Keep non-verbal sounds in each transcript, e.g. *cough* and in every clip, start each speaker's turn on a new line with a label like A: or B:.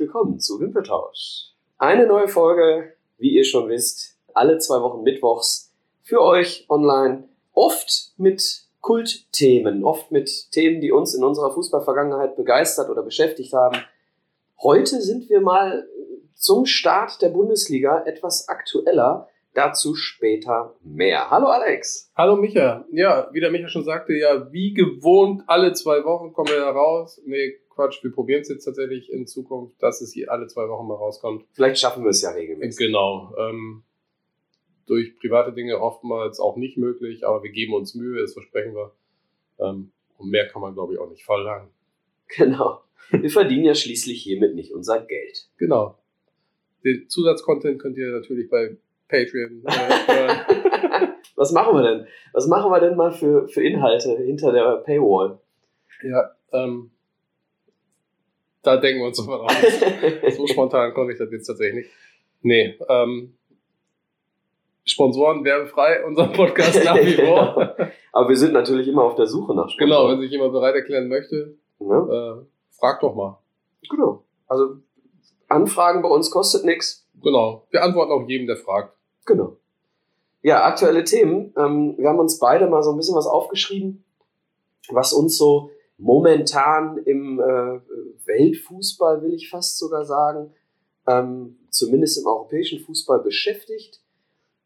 A: willkommen zu Wimpeltausch. Eine neue Folge, wie ihr schon wisst, alle zwei Wochen mittwochs für euch online. Oft mit Kultthemen, oft mit Themen, die uns in unserer Fußballvergangenheit begeistert oder beschäftigt haben. Heute sind wir mal zum Start der Bundesliga etwas aktueller. Dazu später mehr. Hallo Alex.
B: Hallo Micha. Ja, wie der Micha schon sagte, ja, wie gewohnt, alle zwei Wochen kommen wir da raus. Nee, Quatsch, wir probieren es jetzt tatsächlich in Zukunft, dass es hier alle zwei Wochen mal rauskommt.
A: Vielleicht schaffen wir es ja regelmäßig.
B: Genau. Ähm, durch private Dinge oftmals auch nicht möglich, aber wir geben uns Mühe, das versprechen wir. Ähm, und mehr kann man, glaube ich, auch nicht verlangen. *laughs*
A: Genau. Wir verdienen ja schließlich hiermit nicht unser Geld.
B: Genau. Den Zusatzcontent könnt ihr natürlich bei Patreon. Äh, *laughs*
A: Was machen wir denn? Was machen wir denn mal für, für Inhalte hinter der Paywall?
B: ja, ähm, da denken wir uns sofort aus. *laughs* so spontan konnte ich das jetzt tatsächlich nicht. Nee, ähm, Sponsoren werbefrei, unser Podcast nach wie *laughs* vor.
A: Aber wir sind natürlich immer auf der Suche nach
B: genau,
A: Sponsoren.
B: wenn sich jemand bereit erklären möchte,
A: Ne?
B: äh, frag doch mal.
A: Genau. Also Anfragen bei uns kostet nichts.
B: Genau. Wir antworten auch jedem, der fragt.
A: Genau. Ja, aktuelle Themen. Ähm, wir haben uns beide mal so ein bisschen was aufgeschrieben, was uns so momentan im äh, Weltfußball, will ich fast sogar sagen, ähm, zumindest im europäischen Fußball beschäftigt.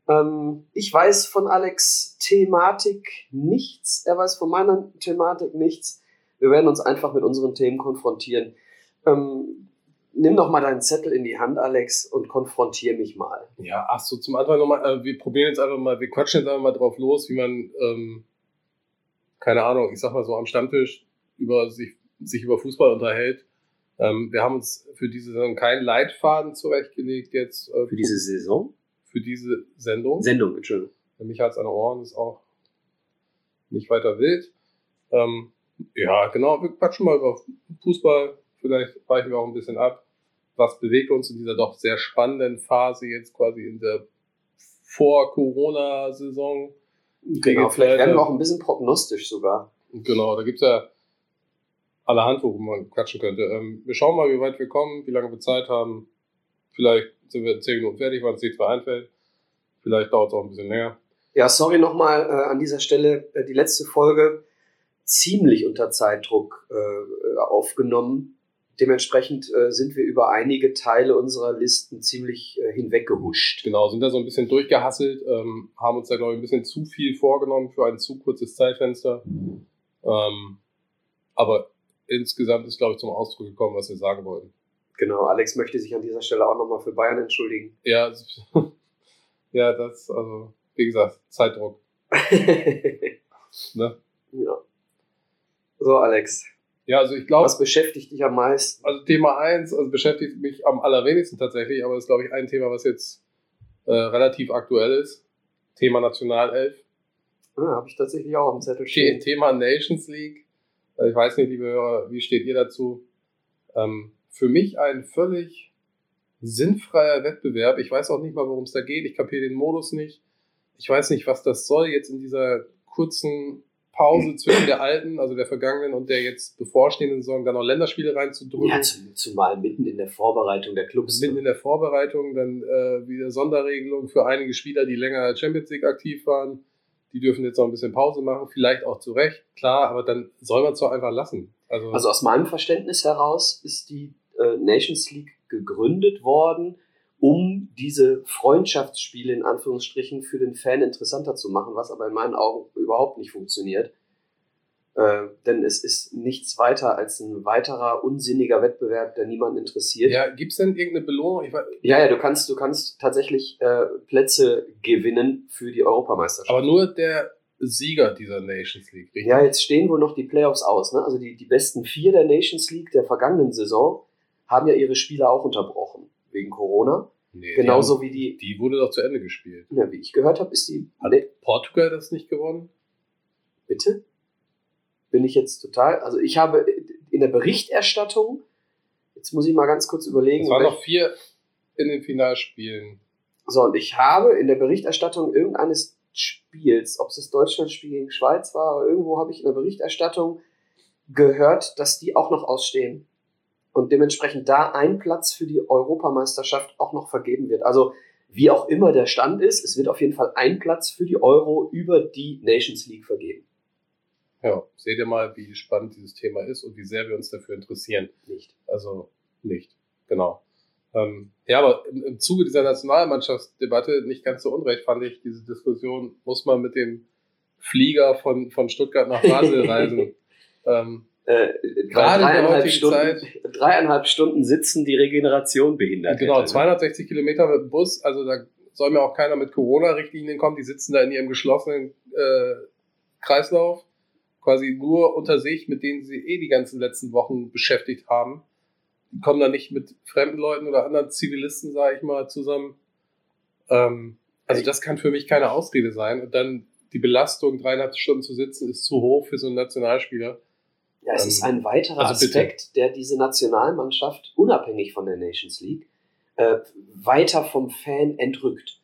A: Ähm, ich weiß von Alex Thematik nichts. Er weiß von meiner Thematik nichts. Wir werden uns einfach mit unseren Themen konfrontieren. Ähm, nimm doch mal deinen Zettel in die Hand, Alex, und konfrontier mich mal.
B: Ja, ach so, zum Anfang nochmal, äh, wir probieren jetzt einfach mal, wir quatschen jetzt einfach mal drauf los, wie man, ähm, keine Ahnung, ich sag mal so am Stammtisch über sich, sich über Fußball unterhält. Ähm, wir haben uns für diese Saison keinen Leitfaden zurechtgelegt jetzt äh,
A: Für diese Saison?
B: für diese Sendung.
A: Sendung, Entschuldigung.
B: Für mich hat es an den Ohren, ist auch nicht weiter wild. Ähm, ja, genau, wir quatschen mal über Fußball. Vielleicht weichen wir auch ein bisschen ab. Was bewegt uns in dieser doch sehr spannenden Phase jetzt quasi in der Vor-Corona-Saison?
A: Genau, vielleicht werden wir auch ein bisschen prognostisch sogar.
B: Genau, da gibt's ja allerhand, wo man quatschen könnte. Ähm, wir schauen mal, wie weit wir kommen, wie lange wir Zeit haben. Vielleicht sind wir in 10 Minuten fertig, wenn es nichts mehr einfällt. Vielleicht dauert es auch ein bisschen länger.
A: Ja, sorry nochmal äh, an dieser Stelle. Äh, die letzte Folge ziemlich unter Zeitdruck äh, aufgenommen. Dementsprechend äh, sind wir über einige Teile unserer Listen ziemlich äh, hinweggehuscht.
B: Genau, sind da so ein bisschen durchgehasselt, ähm, haben uns da, glaube ich, ein bisschen zu viel vorgenommen für ein zu kurzes Zeitfenster. Ähm, aber insgesamt ist, glaube ich, zum Ausdruck gekommen, was wir sagen wollten.
A: Genau, Alex möchte sich an dieser Stelle auch nochmal für Bayern entschuldigen.
B: Ja, *laughs* ja, das, also, wie gesagt, Zeitdruck. *laughs* Ne?
A: ja. So, Alex,
B: Ja, also ich glaube,
A: was beschäftigt dich am meisten?
B: also Thema eins also beschäftigt mich am allerwenigsten tatsächlich, aber ist, glaube ich, ein Thema, was jetzt äh, relativ aktuell ist. Thema Nationalelf.
A: Ah, Habe ich tatsächlich auch dem Zettel stehen.
B: Thema Nations League. Äh, Ich weiß nicht, liebe Hörer, wie steht ihr dazu? Ähm, für mich ein völlig sinnfreier Wettbewerb. Ich weiß auch nicht mal, worum es da geht. Ich kapiere den Modus nicht. Ich weiß nicht, was das soll jetzt in dieser kurzen Pause zwischen der alten, also der vergangenen und der jetzt bevorstehenden Saison, da noch Länderspiele reinzudrücken.
A: Ja, zum, zumal mitten in der Vorbereitung der Clubs.
B: Mitten in der Vorbereitung dann äh, wieder Sonderregelung für einige Spieler, die länger Champions League aktiv waren. Die dürfen jetzt noch ein bisschen Pause machen, vielleicht auch zu Recht, klar, aber dann soll man es doch einfach lassen. Also,
A: Also aus meinem Verständnis heraus ist die äh, Nations League gegründet worden, um diese Freundschaftsspiele in Anführungsstrichen für den Fan interessanter zu machen, was aber in meinen Augen überhaupt nicht funktioniert. Äh, denn es ist nichts weiter als ein weiterer unsinniger Wettbewerb, der niemanden interessiert.
B: ja, gibt es denn irgendeine Belohnung?
A: Ja, ja, du kannst, du kannst tatsächlich äh, Plätze gewinnen für die Europameisterschaft.
B: aber nur der Sieger dieser Nations League, richtig?
A: Ja, jetzt stehen wohl noch die Playoffs aus. Ne? Also die, die besten vier der Nations League der vergangenen Saison haben ja ihre Spiele auch unterbrochen wegen Corona.
B: Nee,
A: Genauso
B: die,
A: wie die,
B: haben- die wurde doch zu Ende gespielt.
A: ja, wie ich gehört habe, ist die.
B: Hat
A: Ne,
B: Portugal das nicht gewonnen?
A: bitte? Bin ich jetzt total. Also ich habe in der Berichterstattung, jetzt muss ich mal ganz kurz überlegen.
B: Es waren noch vier in den Finalspielen.
A: So, und ich habe in der Berichterstattung irgendeines Spiels, ob es das Deutschlandspiel gegen Schweiz war, oder irgendwo habe ich in der Berichterstattung gehört, dass die auch noch ausstehen. und dementsprechend da ein Platz für die Europameisterschaft auch noch vergeben wird. Also wie auch immer der Stand ist, es wird auf jeden Fall ein Platz für die Euro über die Nations League vergeben.
B: Ja, seht ihr mal, wie spannend dieses Thema ist und wie sehr wir uns dafür interessieren.
A: Nicht.
B: Also nicht, genau. Ähm, ja, aber im, im Zuge dieser Nationalmannschaftsdebatte nicht ganz so unrecht fand ich diese Diskussion, muss man mit dem Flieger von, von Stuttgart nach Basel *laughs* reisen. ähm,
A: äh, gerade dreieinhalb Stunden, Zeit, dreieinhalb Stunden sitzen die Regeneration behindert.
B: Genau, hätte, 260 ne? Kilometer mit dem Bus, also da soll mir auch keiner mit Corona-Richtlinien kommen, die sitzen da in ihrem geschlossenen äh, Kreislauf, quasi nur unter sich, mit denen sie eh die ganzen letzten Wochen beschäftigt haben. Die kommen da nicht mit fremden Leuten oder anderen Zivilisten, sage ich mal, zusammen. Ähm, also das kann für mich keine Ausrede sein. Und dann die Belastung, dreieinhalb Stunden zu sitzen, ist zu hoch für so einen Nationalspieler.
A: Ja, es ähm, ist ein weiterer also Aspekt, bitte. der diese Nationalmannschaft, unabhängig von der Nations League, äh, weiter vom Fan entrückt.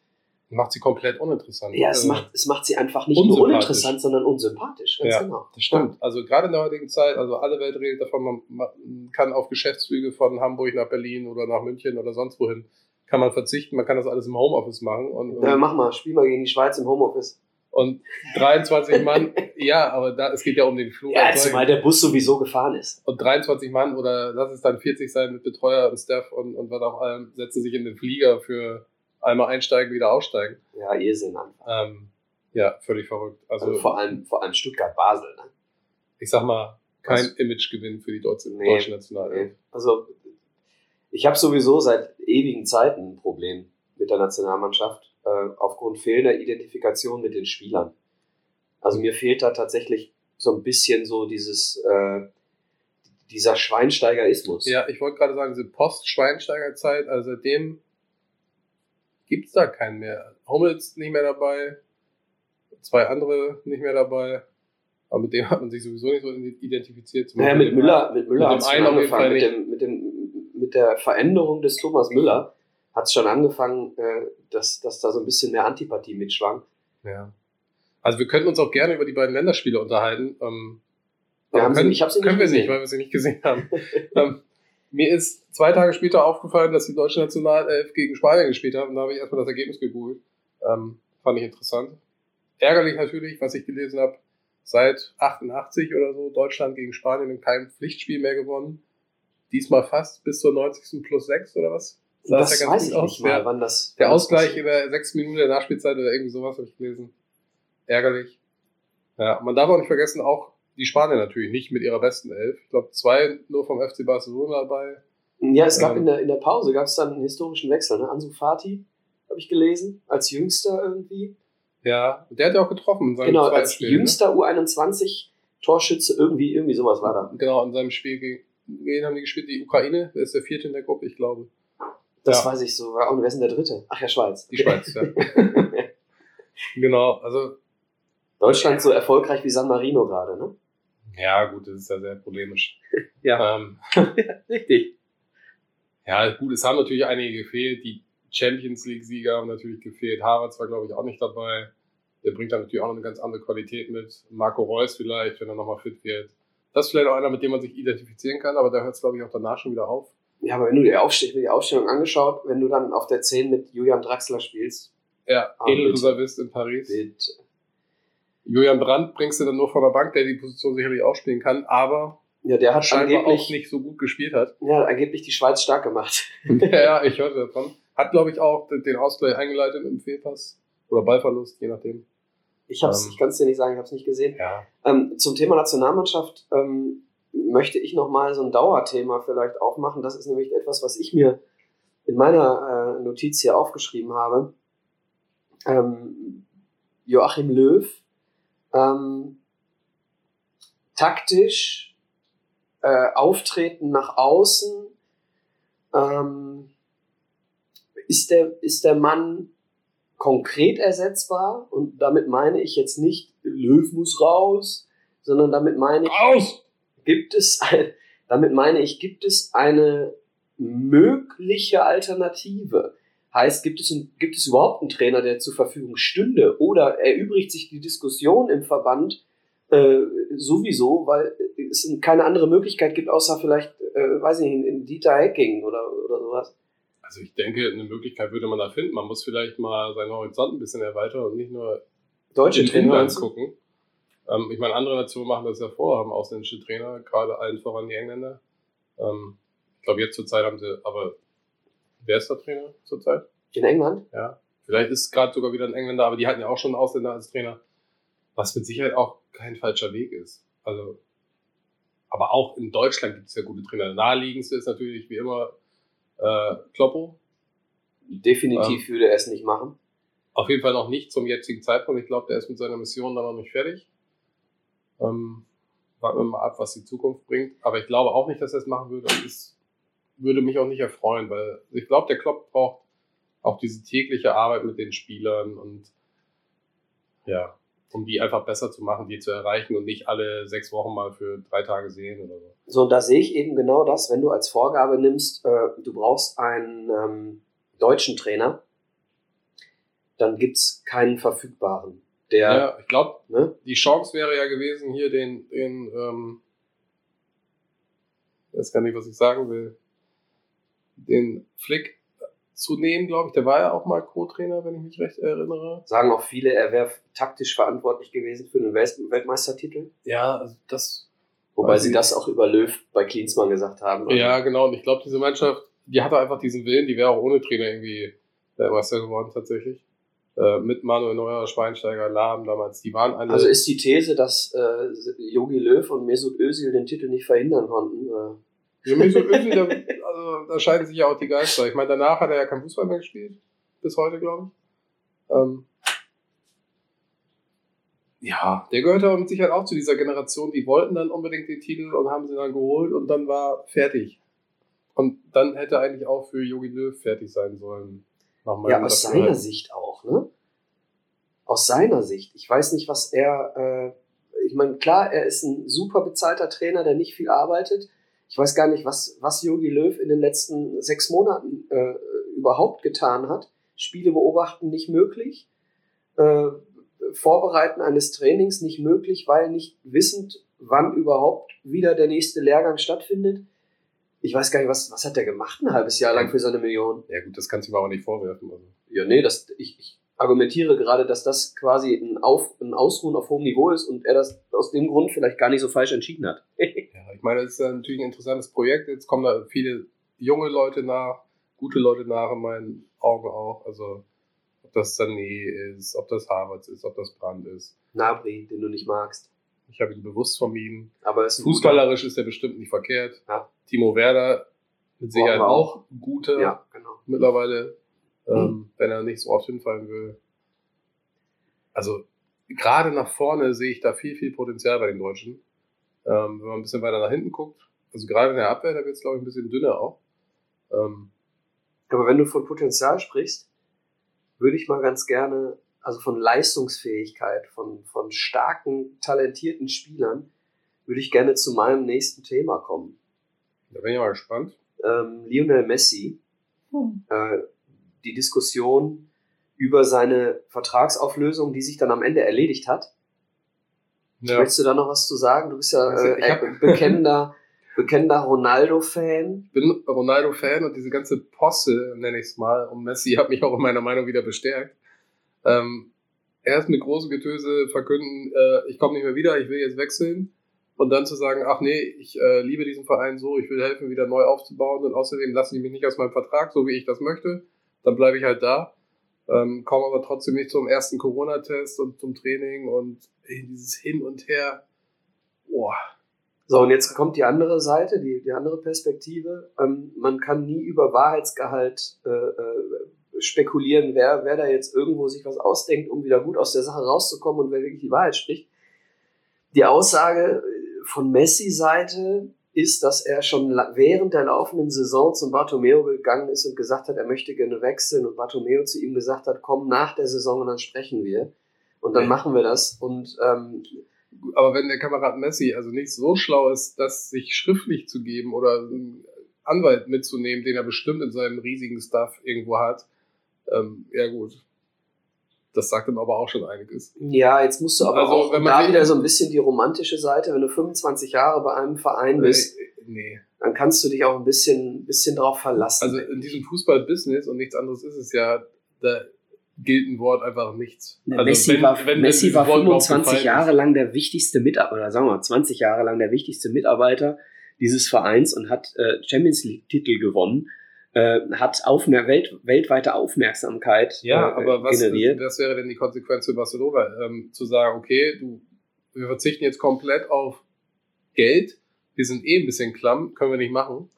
B: Macht sie komplett uninteressant.
A: Ja, es, äh, macht, es macht sie einfach nicht nur uninteressant, sondern unsympathisch.
B: Ganz ja, genau. Das stimmt. Also gerade in der heutigen Zeit, also alle Welt redet davon, man, kann auf Geschäftsflüge von Hamburg nach Berlin oder nach München oder sonst wohin, kann man verzichten, man kann das alles im Homeoffice machen. Und, und
A: ja, mach mal, spiel mal gegen die Schweiz im Homeoffice.
B: Und 23 *laughs* Mann, ja, aber da, es geht ja um den Flug.
A: Ja, zumal der Bus sowieso gefahren ist.
B: Und 23 Mann oder lass es dann 40 sein mit Betreuer und Staff und, und was auch allem, setzen sich in den Flieger für einmal einsteigen, wieder aussteigen.
A: Ja, Irrsinn.
B: Ähm, ja, völlig verrückt. Also, also
A: vor allem, vor allem Stuttgart-Basel, ne?
B: Ich sag mal, kein Was? Imagegewinn für die deutsche, nee, deutsche Nationalelf. Nee.
A: Also, ich habe sowieso seit ewigen Zeiten ein Problem mit der Nationalmannschaft äh, aufgrund fehlender Identifikation mit den Spielern. Also mir fehlt da tatsächlich so ein bisschen so dieses, äh, dieser Schweinsteigerismus.
B: Ja, ich wollte gerade sagen, diese Post-Schweinsteiger-Zeit, also seitdem gibt's da keinen mehr. Hummels nicht mehr dabei, zwei andere nicht mehr dabei. Aber mit dem hat man sich sowieso nicht so identifiziert.
A: Naja, mit, Müller, mit Müller hat es angefangen, mit, dem, mit, dem, mit der Veränderung des Thomas Müller hat es schon angefangen, äh, dass, dass da so ein bisschen mehr Antipathie mitschwang.
B: Ja. Also wir könnten uns auch gerne über die beiden Länderspiele unterhalten. Ähm,
A: ja, können, sie, sie
B: nicht können gesehen. wir nicht, weil wir sie nicht gesehen haben. *laughs* ähm, mir ist zwei Tage später aufgefallen, dass die deutsche Nationalelf gegen Spanien gespielt haben. Und da habe ich erstmal das Ergebnis gegoogelt. Ähm, fand ich interessant. Ärgerlich natürlich, was ich gelesen habe, seit 88 oder so Deutschland gegen Spanien in keinem Pflichtspiel mehr gewonnen. Diesmal fast bis zur 90. plus 6 oder was?
A: Sah das ja weiß ich aus. nicht mal, wann das.
B: Der Ausgleich in der sechs Minuten der Nachspielzeit oder irgendwie sowas habe ich gelesen. Ärgerlich. Ja, man darf auch nicht vergessen, auch die Spanier natürlich nicht mit ihrer besten Elf. Ich glaube, zwei nur vom FC Barcelona dabei.
A: Ja, es gab ähm, in, der, in der Pause gab es dann einen historischen Wechsel. Ne? Ansu Fati, habe ich gelesen, als Jüngster irgendwie.
B: Ja, der hat ja auch getroffen in
A: seinem Genau, als Spiel, ne? Jüngster ne? U21 Torschütze, irgendwie, irgendwie sowas war da.
B: Genau, in seinem Spiel gegen, gegen haben die gespielt, die Ukraine, der ist der vierte in der Gruppe, ich glaube.
A: Das ja. weiß ich so. Und wer ist denn der dritte? Ach ja, Schweiz.
B: Die Schweiz, ja. *laughs* genau, also.
A: Deutschland so erfolgreich wie San Marino gerade, ne?
B: Ja, gut, das ist ja sehr polemisch. *laughs*
A: ja. Ähm, *laughs* Richtig.
B: Ja, gut, es haben natürlich einige gefehlt. Die Champions League-Sieger haben natürlich gefehlt. Harvard war, glaube ich, auch nicht dabei. Der bringt dann natürlich auch noch eine ganz andere Qualität mit. Marco Reus vielleicht, wenn er nochmal fit wird. Das ist vielleicht auch einer, mit dem man sich identifizieren kann, aber da hört es, glaube ich, auch danach schon wieder auf.
A: Ja, aber wenn du die, Aufstell die Aufstellung angeschaut, wenn du dann auf der 10 mit Julian Draxler spielst.
B: Ja, ah, Edelreservist in Paris. Bitte. Julian Brandt bringst du dann nur von der Bank, der die Position sicherlich auch spielen kann, aber
A: ja, der hat
B: scheinbar auch nicht so gut gespielt hat.
A: Ja, angeblich die Schweiz stark gemacht. *laughs*
B: ja, ich hörte davon. Hat, glaube ich, auch den Ausgleich eingeleitet im Fehlpass oder Ballverlust, je nachdem.
A: Ich, hab's, ähm, ich kann es dir nicht sagen, ich habe es nicht gesehen.
B: Ja.
A: Ähm, zum Thema Nationalmannschaft ähm, möchte ich nochmal so ein Dauerthema vielleicht aufmachen. Das ist nämlich etwas, was ich mir in meiner äh, Notiz hier aufgeschrieben habe. Ähm, Joachim Löw, ähm, taktisch, äh, Auftreten nach außen, ähm, ist, der, ist der Mann konkret ersetzbar? Und damit meine ich jetzt nicht, Löw muss raus, sondern damit meine ich.
B: Raus!
A: gibt es, ein, *laughs* damit meine ich, gibt es eine mögliche Alternative? Heißt, gibt es, gibt es überhaupt einen Trainer, der zur Verfügung stünde? Oder erübrigt sich die Diskussion im Verband äh, sowieso, weil es keine andere Möglichkeit gibt, außer vielleicht äh, weiß nicht, in Dieter Hecking oder, oder sowas.
B: Also ich denke, eine Möglichkeit würde man da finden. Man muss vielleicht mal seinen Horizont ein bisschen erweitern und nicht nur
A: Deutsche
B: in
A: Trainer.
B: Inland gucken. Ähm, ich meine, andere Nationen machen das ja vor, haben ausländische Trainer, gerade allen voran die Engländer. Ähm, ich glaube, jetzt zur Zeit haben sie, aber wer ist der Trainer zurzeit?
A: In England?
B: Ja. Vielleicht ist gerade sogar wieder ein Engländer, aber die hatten ja auch schon einen Ausländer als Trainer. Was mit Sicherheit auch kein falscher Weg ist. Also, aber auch in Deutschland gibt es ja gute Trainer. Naheliegendste ist natürlich wie immer äh, Kloppo.
A: Definitiv würde er es nicht machen.
B: Auf jeden Fall noch nicht zum jetzigen Zeitpunkt. Ich glaube, der ist mit seiner Mission dann noch nicht fertig. Ähm, warten wir mal ab, was die Zukunft bringt. Aber ich glaube auch nicht, dass er es machen würde. Und es würde mich auch nicht erfreuen, weil ich glaube, der Klopp braucht auch diese tägliche Arbeit mit den Spielern und ja, um die einfach besser zu machen, die zu erreichen und nicht alle sechs Wochen mal für drei Tage sehen oder so.
A: So, und da sehe ich eben genau das, wenn du als Vorgabe nimmst, äh, du brauchst einen ähm, deutschen Trainer, dann gibt's keinen verfügbaren. Der,
B: Ja, ich glaube,
A: ne?
B: die Chance wäre ja gewesen, hier den, den ähm, ich weiß gar nicht, was ich sagen will, den Flick zu nehmen, glaube ich. Der war ja auch mal Co-Trainer, wenn ich mich recht erinnere.
A: sagen auch viele, er wäre taktisch verantwortlich gewesen für den Welt Weltmeistertitel.
B: Ja, also das.
A: Wobei sie das auch über Löw bei Klinsmann gesagt haben.
B: Ja, genau. Und ich glaube, diese Mannschaft, die hatte einfach diesen Willen, die wäre auch ohne Trainer irgendwie Weltmeister geworden, tatsächlich. Äh, mit Manuel Neuer, Schweinsteiger, Lahm damals. Die waren alle.
A: Also ist die These, dass äh, Jogi Löw und Mesut Özil den Titel nicht verhindern konnten. Äh,
B: Ja, Mesut Özil, da, also, da scheiden sich ja auch die Geister. Ich meine, danach hat er ja kein Fußball mehr gespielt. Bis heute, glaube ich. Ähm, ja, der gehört aber mit Sicherheit auch zu dieser Generation, die wollten dann unbedingt den Titel und haben sie dann geholt und dann war fertig. Und dann hätte eigentlich auch für Jogi Löw fertig sein sollen.
A: Ja, aus seiner Sicht auch, ne? Aus seiner Sicht. Ich weiß nicht, was er. Äh, ich meine, klar, er ist ein super bezahlter Trainer, der nicht viel arbeitet. Ich weiß gar nicht, was, was Jogi Löw in den letzten sechs Monaten äh, überhaupt getan hat. Spiele beobachten nicht möglich. Äh, Vorbereiten eines Trainings nicht möglich, weil nicht wissend, wann überhaupt wieder der nächste Lehrgang stattfindet. Ich weiß gar nicht, was, was hat der gemacht ein halbes Jahr lang für seine Million?
B: Ja, gut, das kannst du mir aber nicht vorwerfen. Also.
A: Ja, nee, das, ich, ich argumentiere gerade, dass das quasi ein, Auf, ein Ausruhen auf hohem Niveau ist und er das aus dem Grund vielleicht gar nicht so falsch entschieden hat. *laughs*
B: Ja, ich meine, das ist natürlich ein interessantes Projekt. Jetzt kommen da viele junge Leute nach, gute Leute nach in meinen Augen auch. Also, ob das Sané ist, ob das Harvards ist, ob das Brand ist.
A: Nabri, den du nicht magst.
B: Ich habe ihn bewusst vermieden.
A: Aber ist
B: Fußballerisch ist er bestimmt nicht verkehrt.
A: Ja.
B: Timo Werder mit Sicherheit auch
A: auch.
B: guter
A: guter- Ja, genau.
B: mittlerweile, ähm, wenn er nicht so oft hinfallen will. Also gerade nach vorne sehe ich da viel, viel Potenzial bei den Deutschen. Ähm, wenn man ein bisschen weiter nach hinten guckt, also gerade in der Abwehr, da wird es glaube ich ein bisschen dünner auch. Ähm,
A: Aber wenn du von Potenzial sprichst, würde ich mal ganz gerne, also von Leistungsfähigkeit, von, von starken, talentierten Spielern, würde ich gerne zu meinem nächsten Thema kommen.
B: da bin ich mal gespannt.
A: ähm, Lionel Messi äh, die Diskussion über seine Vertragsauflösung, die sich dann am Ende erledigt hat.
B: Ja.
A: Möchtest du da noch was zu sagen? Du bist ja
B: Also,
A: äh, äh, bekennender, *laughs* bekennender Ronaldo-Fan.
B: Ich bin Ronaldo-Fan und diese ganze Posse, nenne ich es mal, um Messi hat mich auch in meiner Meinung wieder bestärkt. Ähm, erst mit großem Getöse verkünden, äh, ich komme nicht mehr wieder, ich will jetzt wechseln. Und dann zu sagen, ach nee, ich äh, liebe diesen Verein so, ich will helfen, wieder neu aufzubauen und außerdem lassen die mich nicht aus meinem Vertrag, so wie ich das möchte. Dann bleibe ich halt da. Ähm, komme aber trotzdem nicht zum ersten Corona-Test und zum Training und dieses Hin und Her. Boah.
A: So, und jetzt kommt die andere Seite, die, die andere Perspektive. Ähm, man kann nie über Wahrheitsgehalt äh, äh, spekulieren, wer, wer da jetzt irgendwo sich was ausdenkt, um wieder gut aus der Sache rauszukommen und wer wirklich die Wahrheit spricht. Die Aussage von Messi-Seite ist, dass er schon während der laufenden Saison zum Bartomeo gegangen ist und gesagt hat, er möchte gerne wechseln und Bartomeo zu ihm gesagt hat, komm nach der Saison und dann sprechen wir. Und dann
B: Ja.
A: machen wir das. Und ähm,
B: Aber wenn der Kamerad Messi also nicht so schlau ist, das sich schriftlich zu geben oder einen Anwalt mitzunehmen, den er bestimmt in seinem riesigen Stuff irgendwo hat, ähm, ja gut. Das sagt ihm aber auch schon einiges.
A: Ja, jetzt musst du aber
B: Also,
A: auch da wieder so ein bisschen die romantische Seite, wenn du 25 Jahre bei einem Verein bist.
B: Nee.
A: dann kannst du dich auch ein bisschen, bisschen drauf verlassen.
B: Also in diesem Fußball-Business und nichts anderes ist es ja, da gilt ein Wort einfach nichts.
A: Ja,
B: Also
A: Messi
B: wenn-
A: war,
B: wenn-
A: Messi war
B: Wort überhaupt
A: 25
B: gefallen
A: Jahre lang der wichtigste Mitarbeiter, oder sagen wir mal 20 Jahre lang der wichtigste Mitarbeiter dieses Vereins und hat äh, Champions League-Titel gewonnen, äh, hat Aufmer Welt ja, Aufmerksamkeit
B: Ja,
A: äh,
B: aber was,
A: generiert.
B: was wäre denn die Konsequenz für Barcelona? Ähm, zu sagen, okay, du, wir verzichten jetzt komplett auf Geld, wir sind eh ein bisschen klamm, können wir nicht machen.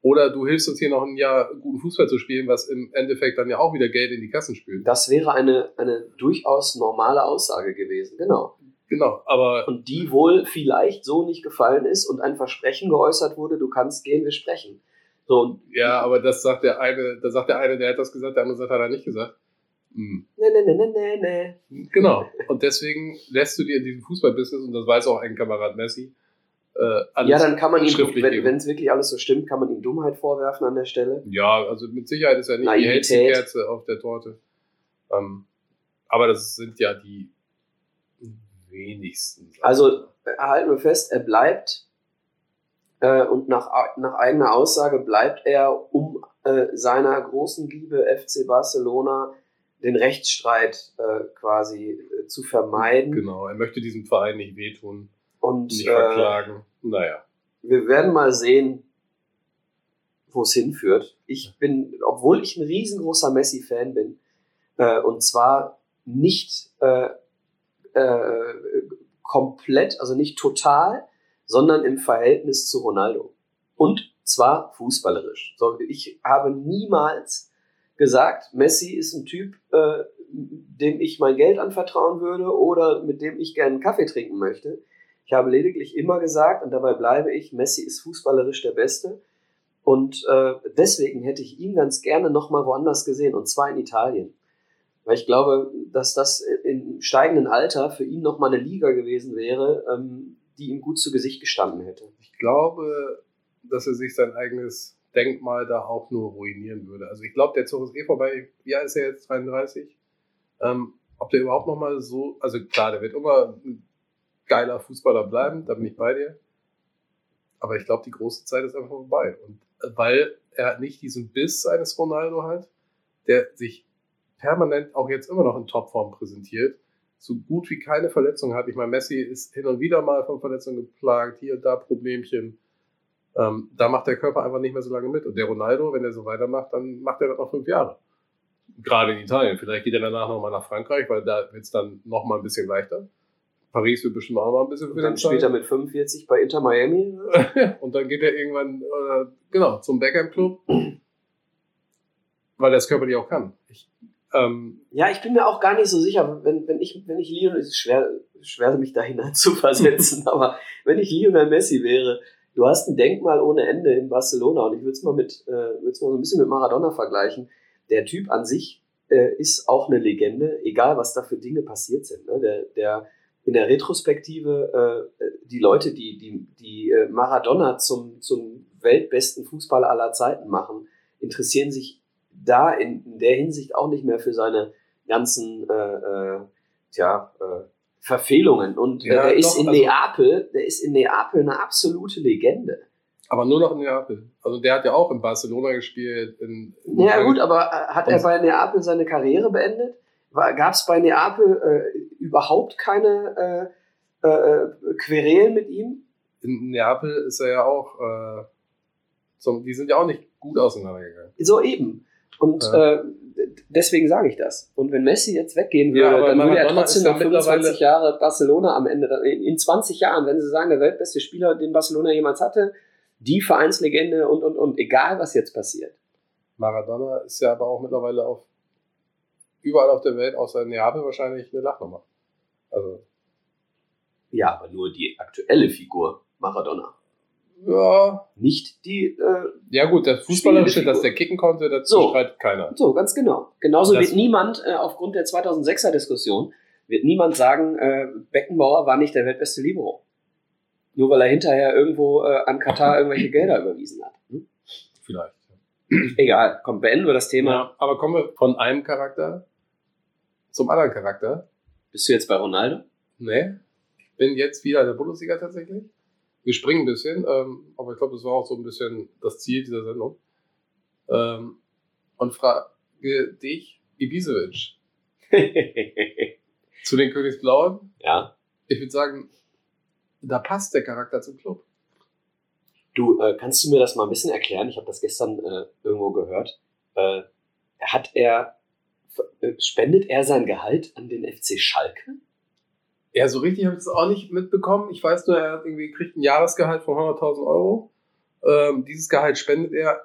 B: Oder du hilfst uns hier noch ein Jahr guten Fußball zu spielen, was im Endeffekt dann ja auch wieder Geld in die Kassen spült.
A: Das wäre eine, eine durchaus normale Aussage gewesen, genau.
B: Genau, aber
A: Und die wohl vielleicht so nicht gefallen ist und ein Versprechen geäußert wurde, du kannst gehen, wir sprechen. So, und
B: ja, aber das sagt der eine, da sagt der eine, der hat das gesagt, der andere sagt, hat er nicht gesagt. Hm.
A: ne, ne, ne, ne, ne, ne.
B: Genau. Und deswegen lässt du dir in diesem Fußballbusiness, und das weiß auch ein Kamerad Messi, äh, alles
A: Ja, dann kann man ihm,
B: schriftlich
A: wenn
B: geben.
A: wenn es wirklich alles so stimmt, kann man ihm Dummheit vorwerfen an der Stelle.
B: Ja, also mit Sicherheit ist er nicht die
A: Naivität.
B: hellste Kerze auf der Torte. Ähm, aber das sind ja die wenigsten.
A: Also halten wir fest, er bleibt äh, und nach, nach eigener Aussage bleibt er, um äh, seiner großen Liebe FC Barcelona den Rechtsstreit äh, quasi äh, zu vermeiden.
B: genau, er möchte diesem Verein nicht wehtun,
A: Und
B: nicht
A: äh,
B: verklagen. Naja.
A: wir werden mal sehen, wo es hinführt. Ich bin, obwohl ich ein riesengroßer Messi-Fan bin, äh, und zwar nicht komplett, also nicht total, sondern im Verhältnis zu Ronaldo. Und zwar fußballerisch. Ich habe niemals gesagt, Messi ist ein Typ, äh, dem ich mein Geld anvertrauen würde oder mit dem ich gerne einen Kaffee trinken möchte. Ich habe lediglich immer gesagt, und dabei bleibe ich, Messi ist fußballerisch der Beste. Und äh, deswegen hätte ich ihn ganz gerne nochmal woanders gesehen, und zwar in Italien. Weil ich glaube, dass das im steigenden Alter für ihn nochmal eine Liga gewesen wäre, ähm, die ihm gut zu Gesicht gestanden hätte.
B: Ich glaube, dass er sich sein eigenes Denkmal da auch nur ruinieren würde. Also ich glaube, der Zug ist eh vorbei. Alt ist er jetzt? 33? Ähm, ob der überhaupt noch mal so, also klar, der wird immer ein geiler Fußballer bleiben, da bin ich bei dir. Aber ich glaube, die große Zeit ist einfach vorbei. Und äh, weil er nicht diesen Biss eines Ronaldo hat, der sich permanent auch jetzt immer noch in Topform präsentiert, so gut wie keine Verletzung hat. Ich meine, Messi ist hin und wieder mal von Verletzungen geplagt, hier und da Problemchen. Ähm, da macht der Körper einfach nicht mehr so lange mit. Und der Ronaldo, wenn er so weitermacht, dann macht er das noch fünf Jahre. Gerade in Italien. Vielleicht geht er danach nochmal nach Frankreich, weil da wird es dann nochmal ein bisschen leichter. Paris wird bestimmt auch noch ein bisschen für
A: Und dann spielt er mit 45 bei Inter Miami. *laughs*
B: und dann geht er irgendwann, äh, genau, zum Beckham Club, weil er das körperlich auch kann. Ich, ähm,
A: Ja, ich bin mir auch gar nicht so sicher, wenn, wenn ich, wenn ich Lionel, es ist schwer, schwer mich da hinein zu *laughs* versetzen, aber wenn ich Lionel Messi wäre, du hast ein Denkmal ohne Ende in Barcelona und ich würde es mal mit, äh, würde es mal so ein bisschen mit Maradona vergleichen. Der Typ an sich äh, ist auch eine Legende, egal was da für Dinge passiert sind. Ne? Der, der in der Retrospektive äh, die Leute, die, die, die äh, Maradona zum, zum weltbesten Fußballer aller Zeiten machen, interessieren sich da in, in der Hinsicht auch nicht mehr für seine ganzen äh, äh, tja, äh, Verfehlungen. Und
B: Ja,
A: äh, der ist
B: doch,
A: in
B: also-
A: Neapel, der ist in Neapel eine absolute Legende.
B: aber nur noch in Neapel. Also der hat ja auch in Barcelona gespielt. In, in
A: Ja gut, aber äh, hat er bei Neapel seine Karriere beendet? Gab es bei Neapel äh, überhaupt keine Querelen mit ihm?
B: in Neapel ist er ja auch, zum, die sind ja auch nicht gut auseinandergegangen.
A: So eben. Und
B: Ja.
A: äh, deswegen sage ich das. Und wenn Messi jetzt weggehen
B: Ja,
A: würde,
B: aber
A: dann würde er trotzdem
B: ja
A: noch 25
B: mittlerweile-
A: Jahre Barcelona am Ende, in in 20 Jahren, wenn sie sagen, der weltbeste Spieler, den Barcelona jemals hatte, die Vereinslegende und, und, und, egal was jetzt passiert.
B: Maradona ist ja aber auch mittlerweile auf überall auf der Welt, außer in Neapel wahrscheinlich eine Lachnummer. Also,
A: Ja, aber nur die aktuelle Figur, Maradona.
B: Ja,
A: Nicht die, äh,
B: ja gut, das Fußballerische, dass der kicken konnte, das
A: So.
B: streitet keiner.
A: so, ganz genau. Genauso
B: Das-
A: wird niemand, äh, aufgrund der 2006er Diskussion, wird niemand sagen, äh, Beckenbauer war nicht der weltbeste Libero. Nur weil er hinterher irgendwo äh, an Katar irgendwelche Gelder überwiesen hat. Hm?
B: Vielleicht.
A: Egal, komm, beenden wir das Thema.
B: Ja, aber kommen wir von einem Charakter zum anderen Charakter.
A: Bist du jetzt bei Ronaldo?
B: Nee, ich bin jetzt wieder in der Bundesliga tatsächlich. Wir springen ein bisschen, ähm, aber ich glaube, das war auch so ein bisschen das Ziel dieser Sendung. Ähm, und frage dich, Ibisevic, *laughs* zu den Königsblauen.
A: ja.
B: Ich würde sagen, da passt der Charakter zum Club.
A: Du, äh, kannst du mir das mal ein bisschen erklären? Ich habe das gestern äh, irgendwo gehört. Äh, hat er, äh, spendet er sein Gehalt an den FC Schalke?
B: Ja, so richtig habe ich das auch nicht mitbekommen. Ich weiß nur, er hat irgendwie kriegt ein Jahresgehalt von 100.000 Euro. Ähm, dieses Gehalt spendet er.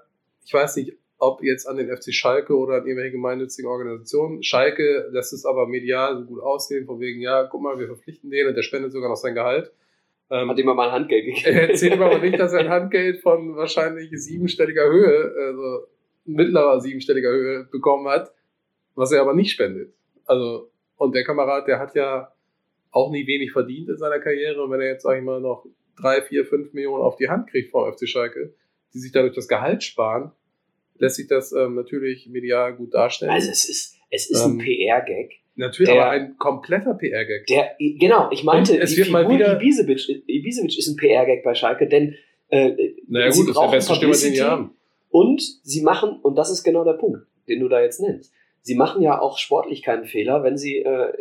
B: Ich weiß nicht, ob jetzt an den FC Schalke oder an irgendwelche gemeinnützigen Organisationen. Schalke lässt es aber medial so gut aussehen, von wegen, ja, guck mal, wir verpflichten den und der spendet sogar noch sein Gehalt. Ähm,
A: Hat ihm mal ein Handgeld gegeben?
B: er erzählt ihm aber nicht, dass er ein Handgeld von wahrscheinlich siebenstelliger Höhe, also mittlerer siebenstelliger Höhe bekommen hat, was er aber nicht spendet. Also, und der Kamerad, der hat ja auch nie wenig verdient in seiner Karriere. Und wenn er jetzt, sag ich mal, noch drei, vier, fünf Millionen auf die Hand kriegt vom FC Schalke, die sich dadurch das Gehalt sparen, lässt sich das ähm, natürlich medial gut darstellen.
A: Also es ist, es ist
B: Ähm,
A: ein PR-Gag.
B: natürlich,
A: der-
B: aber ein kompletter PR-Gag.
A: Der, genau, ich meinte,
B: Und es
A: die
B: wird mal
A: Figur
B: wieder-
A: Ibisevic, Ibisevic ist ein PR-Gag bei Schalke, denn äh,
B: Naja
A: sie
B: gut, das ist der
A: brauchen
B: beste Stürmer, den wir haben.
A: Und sie machen, und das ist genau der Punkt, den du da jetzt nennst, sie machen ja auch sportlich keinen Fehler, wenn sie äh,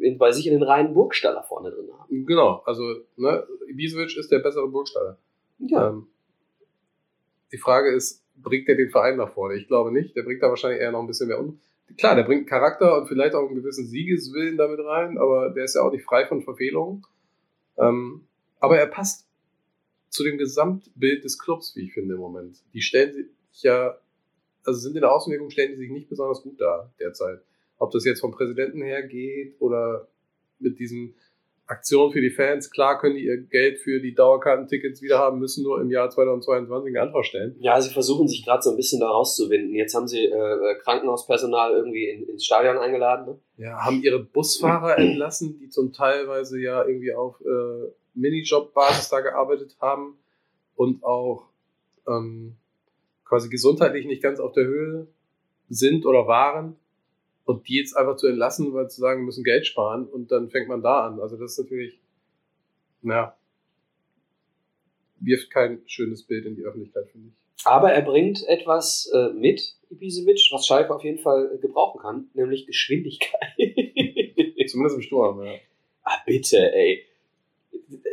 A: in, bei sich in den Reihen Burgstaller vorne drin haben.
B: Genau, also ne, Ibisevic ist der bessere Burgstaller.
A: Ja.
B: Ähm, die Frage ist, bringt er den Verein nach vorne? Ich glaube nicht. Der bringt da wahrscheinlich eher noch ein bisschen mehr um. Klar, der bringt Charakter und vielleicht auch einen gewissen Siegeswillen damit rein, aber der ist ja auch nicht frei von Verfehlungen. Ähm, aber er passt zu dem Gesamtbild des Clubs, wie ich finde im Moment. Die stellen sich ja, also sind in der Außenwirkung, stellen die sich nicht besonders gut dar derzeit. Ob das jetzt vom Präsidenten her geht oder mit diesen Aktionen für die Fans. Klar können die ihr Geld für die Dauerkartentickets wieder haben, müssen nur im Jahr 2022 einen Antrag stellen.
A: ja, sie versuchen sich gerade so ein bisschen da rauszuwinden. Jetzt haben sie äh, Krankenhauspersonal irgendwie in, ins Stadion eingeladen. Ne?
B: Ja, haben ihre Busfahrer entlassen, die zum Teilweise ja irgendwie auf äh, Minijob-Basis da gearbeitet haben und auch ähm, quasi gesundheitlich nicht ganz auf der Höhe sind oder waren. Und die jetzt einfach zu entlassen, weil zu sagen, wir müssen Geld sparen und dann fängt man da an. Also das ist natürlich, na, wirft kein schönes Bild in die Öffentlichkeit, finde ich.
A: Aber er bringt etwas äh, mit, Ibisevic, was Schalke auf jeden Fall äh, gebrauchen kann, nämlich Geschwindigkeit. *laughs*
B: Zumindest im Sturm, ja.
A: ah, bitte, ey.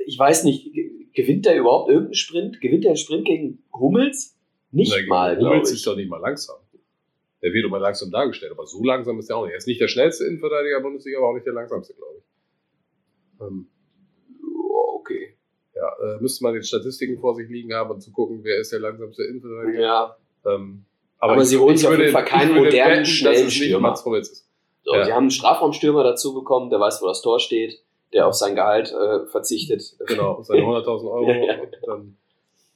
A: Ich weiß nicht, ge- gewinnt er überhaupt irgendeinen Sprint? Gewinnt er einen Sprint gegen Hummels? Nicht
B: Na,
A: mal, glaube ich.
B: ist doch nicht mal langsam. Der wird immer langsam dargestellt, aber so langsam ist er auch nicht. Er ist nicht der schnellste Innenverteidiger Bundesliga, aber auch nicht der langsamste, glaube ich. Ähm,
A: okay.
B: ja, äh, müsste man jetzt Statistiken vor sich liegen haben und zu gucken, wer ist der langsamste Innenverteidiger.
A: Ja.
B: Ähm,
A: Aber
B: ich-
A: sie holen
B: ich
A: sich auf jeden Fall keinen modernen,
B: wetten,
A: schnellen Stürmer. So,
B: Ja.
A: Sie haben einen Strafraumstürmer dazu bekommen, der weiß, wo das Tor steht, der auf sein Gehalt äh, verzichtet.
B: Genau, seine *laughs* 100.000 Euro.
A: Ja, ja.
B: Dann,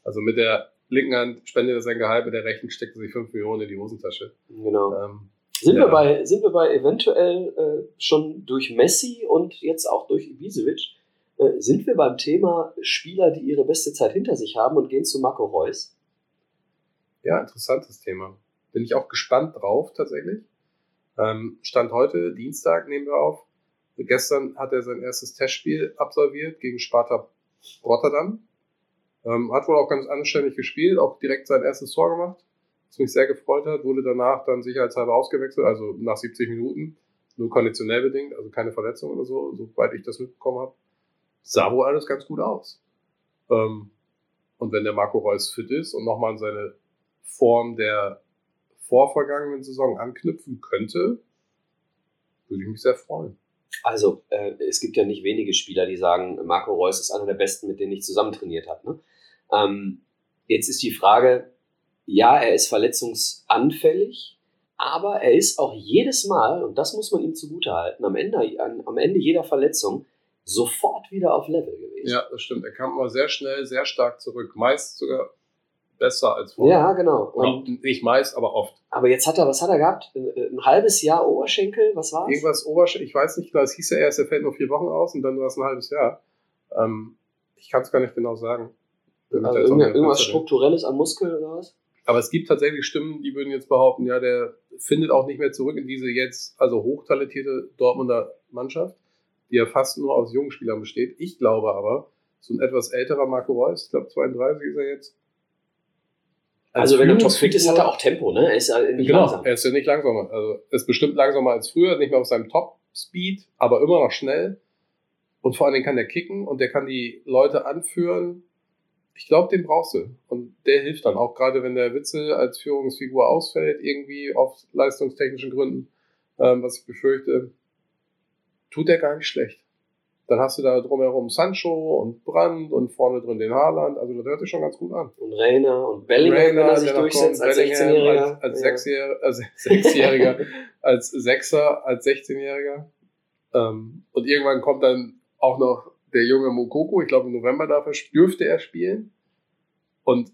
B: also mit der linken Hand spendet er sein Gehalt, mit der rechten steckt er sich 5 Millionen in die Hosentasche.
A: Genau.
B: Ähm,
A: Sind,
B: Ja.
A: wir bei, sind wir bei eventuell äh, schon durch Messi und jetzt auch durch Ibisevic, äh, sind wir beim Thema Spieler, die ihre beste Zeit hinter sich haben und gehen zu Marco Reus?
B: Ja, interessantes Thema. Bin ich auch gespannt drauf tatsächlich. Ähm, Stand heute, Dienstag, nehmen wir auf. Gestern hat er sein erstes Testspiel absolviert gegen Sparta Rotterdam. Ähm, hat wohl auch ganz anständig gespielt, auch direkt sein erstes Tor gemacht, was mich sehr gefreut hat. Wurde danach dann sicherheitshalber ausgewechselt, also nach 70 Minuten, nur konditionell bedingt, also keine Verletzung oder so, soweit ich das mitbekommen habe. Sah wohl alles ganz gut aus. Ähm, und wenn der Marco Reus fit ist und nochmal an seine Form der vorvergangenen Saison anknüpfen könnte, würde ich mich sehr freuen.
A: Also, äh, es gibt ja nicht wenige Spieler, die sagen, Marco Reus ist einer der besten, mit denen ich zusammen trainiert habe. Ne? Ähm, jetzt ist die Frage, ja, er ist verletzungsanfällig, aber er ist auch jedes Mal, und das muss man ihm zugutehalten, am Ende, an, am Ende jeder Verletzung sofort wieder auf Level gewesen.
B: Ja, das stimmt. Er kam immer sehr schnell, sehr stark zurück. Meist sogar besser als vorher.
A: Ja, genau.
B: Oder
A: Und,
B: nicht meist, aber oft.
A: aber jetzt hat er, was hat er gehabt? Ein, ein halbes Jahr Oberschenkel, was war's?
B: Irgendwas Oberschenkel, ich weiß nicht genau, es hieß ja erst, er fällt nur vier Wochen aus und dann war es ein halbes Jahr. Ähm, ich kann es gar nicht genau sagen.
A: Also irgendwas. Strukturelles am Muskel oder was?
B: Aber es gibt tatsächlich Stimmen, die würden jetzt behaupten, ja, der findet auch nicht mehr zurück in diese jetzt, also hochtalentierte Dortmunder Mannschaft, die ja fast nur aus jungen Spielern besteht. Ich glaube aber, so ein etwas älterer Marco Reus, ich glaube 32 ist er jetzt.
A: Also wenn er topfit ist, hat er auch Tempo, ne? Er ist ja nicht
B: genau,
A: langsam.
B: er ist ja nicht langsamer. Also ist bestimmt langsamer als früher, nicht mehr auf seinem Top-Speed, aber immer noch schnell. Und vor allen Dingen kann der kicken und der kann die Leute anführen. Ich glaube, den brauchst du. Und der hilft dann auch, gerade wenn der Witzel als Führungsfigur ausfällt, irgendwie auf leistungstechnischen Gründen, ähm, was ich befürchte, tut der gar nicht schlecht. Dann hast du da drumherum Sancho und Brand und vorne drin den Haaland. Also das hört sich schon ganz gut an.
A: Und Rainer und Bellingham, wenn er sich durchsetzt
B: kommt,
A: als
B: Bellingham
A: 16-Jähriger.
B: Als, als
A: Ja.
B: Sechsjähriger, als Sechsjähriger, *laughs* als Sechser, als 16-Jähriger. Ähm, und irgendwann kommt dann auch noch der junge Mokoko. Ich glaube, im November darf er, dürfte er spielen. Und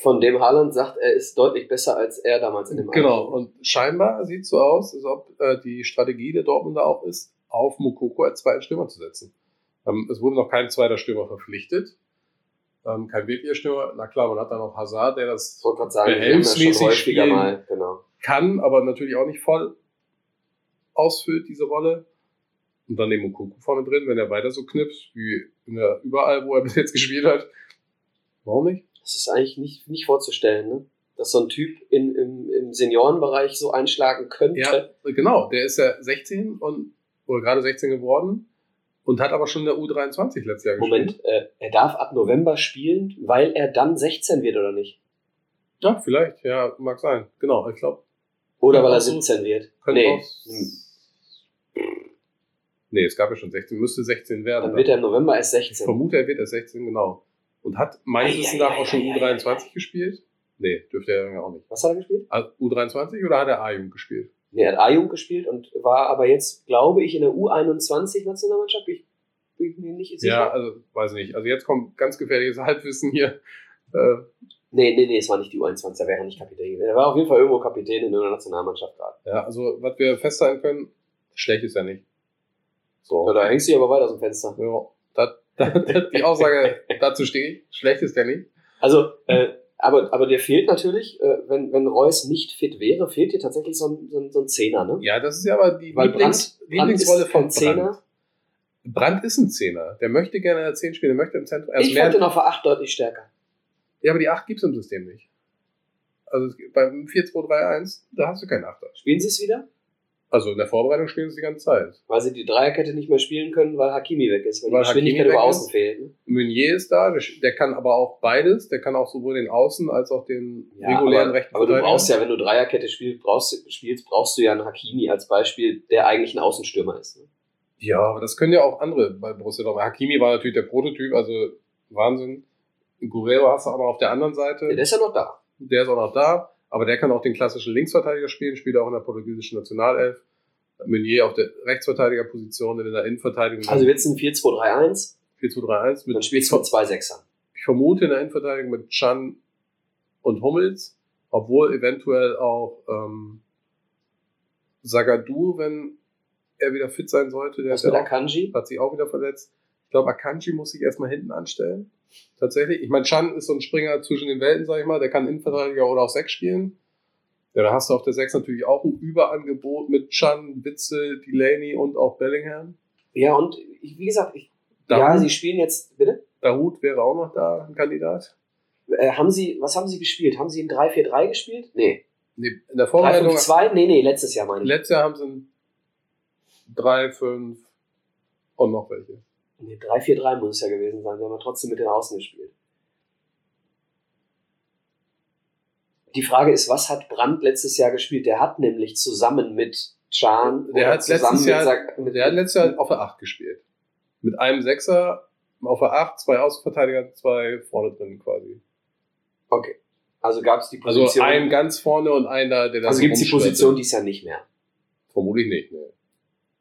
A: Von dem Haaland sagt, er ist deutlich besser als er damals in dem
B: genau,
A: Alter.
B: und scheinbar sieht es so aus, als ob äh, die Strategie der Dortmunder auch ist, auf Mokoko als zweiten Stürmer zu setzen. Ähm, es wurde noch kein zweiter Stürmer verpflichtet. Ähm, kein wirklicher Stürmer. Na klar, man hat dann noch Hazard, der das Behelfsmäßig spielen.
A: mal, genau.
B: kann, aber natürlich auch nicht voll ausfüllt, diese Rolle. Und dann den Mokoko vorne drin, wenn er weiter so knipst, wie der, überall, wo er *laughs* bis jetzt gespielt hat. Warum nicht?
A: Das ist eigentlich nicht, nicht vorzustellen, ne? Dass so ein Typ in, im, im Seniorenbereich so einschlagen könnte.
B: Ja, genau. Der ist ja 16 und, oder gerade 16 geworden und hat aber schon in der U23 letztes Jahr gespielt.
A: Moment, äh, er darf ab November spielen, weil er dann 16 wird, oder nicht?
B: Ja, vielleicht. Ja, mag sein. Genau, ich glaube.
A: Oder weil er
B: auch so.
A: 17 wird.
B: Könnte
A: Nee,
B: auch. Nee, es gab ja schon 16. Müsste 16 werden.
A: dann wird er im November erst
B: Ich
A: 16.
B: vermute, er wird erst 16, genau. Und hat meines
A: Ei,
B: Wissens nach auch schon
A: ei, ei,
B: U23 gespielt. Nee, dürfte er ja auch nicht.
A: Was hat er gespielt?
B: Also U23 oder hat er A-Jugend gespielt?
A: Nee, er hat A-Jugend gespielt und war aber jetzt, glaube ich, in der U21-Nationalmannschaft. Ich bin mir nicht sicher.
B: Ja, also weiß nicht. Also jetzt kommt ganz gefährliches Halbwissen hier. Äh,
A: Nee, nee, nee, es war nicht die U21, da wäre er nicht Kapitän gewesen. Er war auf jeden Fall irgendwo Kapitän in der Nationalmannschaft gerade.
B: ja, also was wir festhalten können, schlecht ist er nicht. So.
A: Ja, da hängst du dich aber weit aus dem Fenster.
B: Ja, das, *laughs* das, die Aussage, dazu stehe ich. Schlecht ist er nicht.
A: Also, äh, aber, aber dir fehlt natürlich, äh, wenn, wenn Reus nicht fit wäre, fehlt dir tatsächlich so ein, so ein, so ein Zehner, ne?
B: Ja, das ist ja aber die
A: Weil
B: Lieblings,
A: Brandt
B: Lieblingsrolle von
A: Zehner.
B: Brandt. Brandt ist ein Zehner. Der möchte gerne 10 spielen, der möchte im Zentrum. Er ist
A: Ich
B: mehr,
A: fand den auf der 8 deutlich stärker.
B: ja, aber die 8 gibt es im System nicht. Also beim 4-2-3-1, da hast du keinen Achter.
A: Spielen sie es wieder?
B: Also in der Vorbereitung spielen sie die ganze Zeit.
A: Weil sie die Dreierkette nicht mehr spielen können, weil Hakimi weg ist, weil,
B: Weil
A: die Geschwindigkeit über außen fehlt. Ne?
B: Meunier ist da, der, kann aber auch beides. Der kann auch sowohl den Außen als auch den
A: Ja,
B: regulären
A: aber,
B: rechten
A: aber du brauchst ja, wenn du Dreierkette spielst, brauchst, spielst, brauchst du ja einen Hakimi als Beispiel, der eigentlich ein Außenstürmer ist. Ne?
B: Ja, aber das können ja auch andere bei Borussia Dortmund. Hakimi war natürlich der Prototyp, also Wahnsinn. Guerrero hast du auch noch auf der anderen Seite.
A: Ja, der ist ja noch da.
B: Der ist auch noch da, aber der kann auch den klassischen Linksverteidiger spielen, spielt auch in der portugiesischen Nationalelf. Meunier auf der Rechtsverteidigerposition, in der Innenverteidigung.
A: Also wird's ein 4-2-3-1,
B: 4-2-3-1 mit
A: dann spielst du mit zwei Sechsern.
B: ich vermute in der Innenverteidigung mit Chan und Hummels, obwohl eventuell auch ähm, Sagadu, wenn er wieder fit sein sollte, der
A: Was
B: ist ja auch, hat sich auch wieder verletzt. Ich glaube, Akanji muss sich erstmal hinten anstellen. Tatsächlich. Ich meine, Chan ist so ein Springer zwischen den Welten, sag ich mal. Der kann Innenverteidiger oder auch Sechs spielen. Ja, da hast du auf der Sechs natürlich auch ein Überangebot mit Chan, Witzel, Delaney und auch Bellingham.
A: Ja, und ich, wie gesagt, ich,
B: Dahoud,
A: ja, sie spielen jetzt, bitte?
B: Dahoud wäre auch noch da, ein Kandidat.
A: Äh, haben sie, was haben sie gespielt? Haben sie ein 3-4-3 gespielt? Nee.
B: Nee, in der Vorbereitung
A: 3-5-2? Nee, nee, letztes Jahr meine ich.
B: Letztes Jahr haben sie ein 3, 5 und noch welche.
A: Nee, 3-4-3 muss es ja gewesen sein. Sie haben ja trotzdem mit den Außen gespielt. Die Frage ist, was hat Brandt letztes Jahr gespielt? Der hat nämlich zusammen mit Can
B: Der hat
A: zusammen
B: letztes Jahr-
A: Sa- mit,
B: Der hat letztes Jahr auf der 8 gespielt. Mit einem Sechser auf der 8, zwei Außenverteidiger, zwei vorne drin quasi.
A: Okay. Also gab es die
B: Also
A: Position.
B: ein ganz vorne und einer, der das
A: also gibt es die. Position dies Jahr nicht mehr.
B: Vermutlich nicht, ne.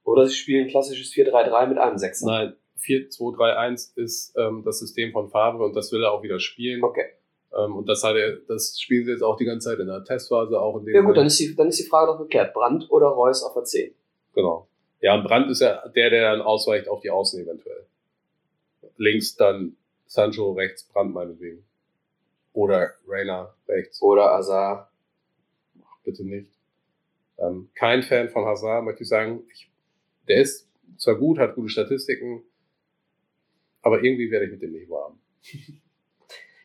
A: Oder sie spielen klassisches 4-3-3 mit einem Sechser.
B: Nein, 4, 2, 3, 1 ist ähm, das System von Favre und das will er auch wieder spielen.
A: Okay.
B: Ähm, und das hat er, das spielen sie jetzt auch die ganze Zeit in der Testphase, auch in dem
A: Ja gut, dann ist, die, dann ist die Frage doch geklärt. Brandt oder Reus auf der 10?
B: Genau. Ja, und Brandt ist ja der, der dann ausweicht auf die Außen eventuell. Links dann Sancho, rechts Brandt meinetwegen. Oder Reina rechts.
A: Oder Azar?
B: Bitte nicht. Ähm, kein Fan von Hazard, möchte ich sagen. Ich, der ist zwar gut, hat gute Statistiken, Aber irgendwie werde ich mit dem nicht warm. *laughs*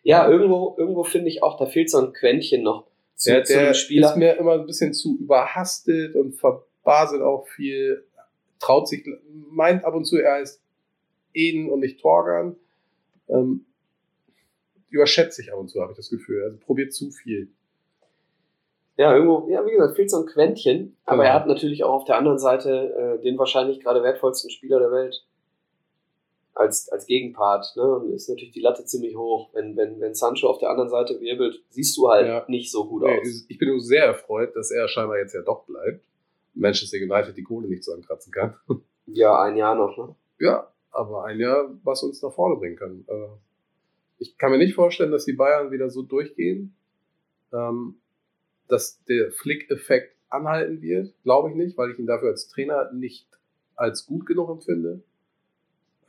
A: Ja, irgendwo, irgendwo finde ich auch, da fehlt so ein Quäntchen noch zu,
B: Der,
A: zu
B: der
A: einem Spieler.
B: ist mir immer ein bisschen zu überhastet und verbaselt auch viel, traut sich, meint ab und zu, er heißt Eden und nicht Torgan. Ähm, überschätzt sich ab und zu, habe ich das Gefühl. Also probiert zu viel.
A: Ja, irgendwo, ja, wie gesagt, fehlt so ein Quäntchen. Aber
B: Genau.
A: er hat natürlich auch auf der anderen Seite äh, den wahrscheinlich gerade wertvollsten Spieler der Welt als, als Gegenpart. Ne? Und ist natürlich die Latte ziemlich hoch. Wenn, wenn, wenn Sancho auf der anderen Seite wirbelt, siehst du halt
B: Ja.
A: nicht so gut
B: Nee,
A: aus.
B: ich bin nur sehr erfreut, dass er scheinbar jetzt ja doch bleibt. Manchester United die Kohle nicht zusammenkratzen kann. *laughs*
A: Ja, ein Jahr noch. Ne?
B: Ja, aber ein Jahr, was uns nach vorne bringen kann. Äh, Ich kann mir nicht vorstellen, dass die Bayern wieder so durchgehen, ähm, dass der Flick-Effekt anhalten wird. Glaube ich nicht, weil ich ihn dafür als Trainer nicht als gut genug empfinde.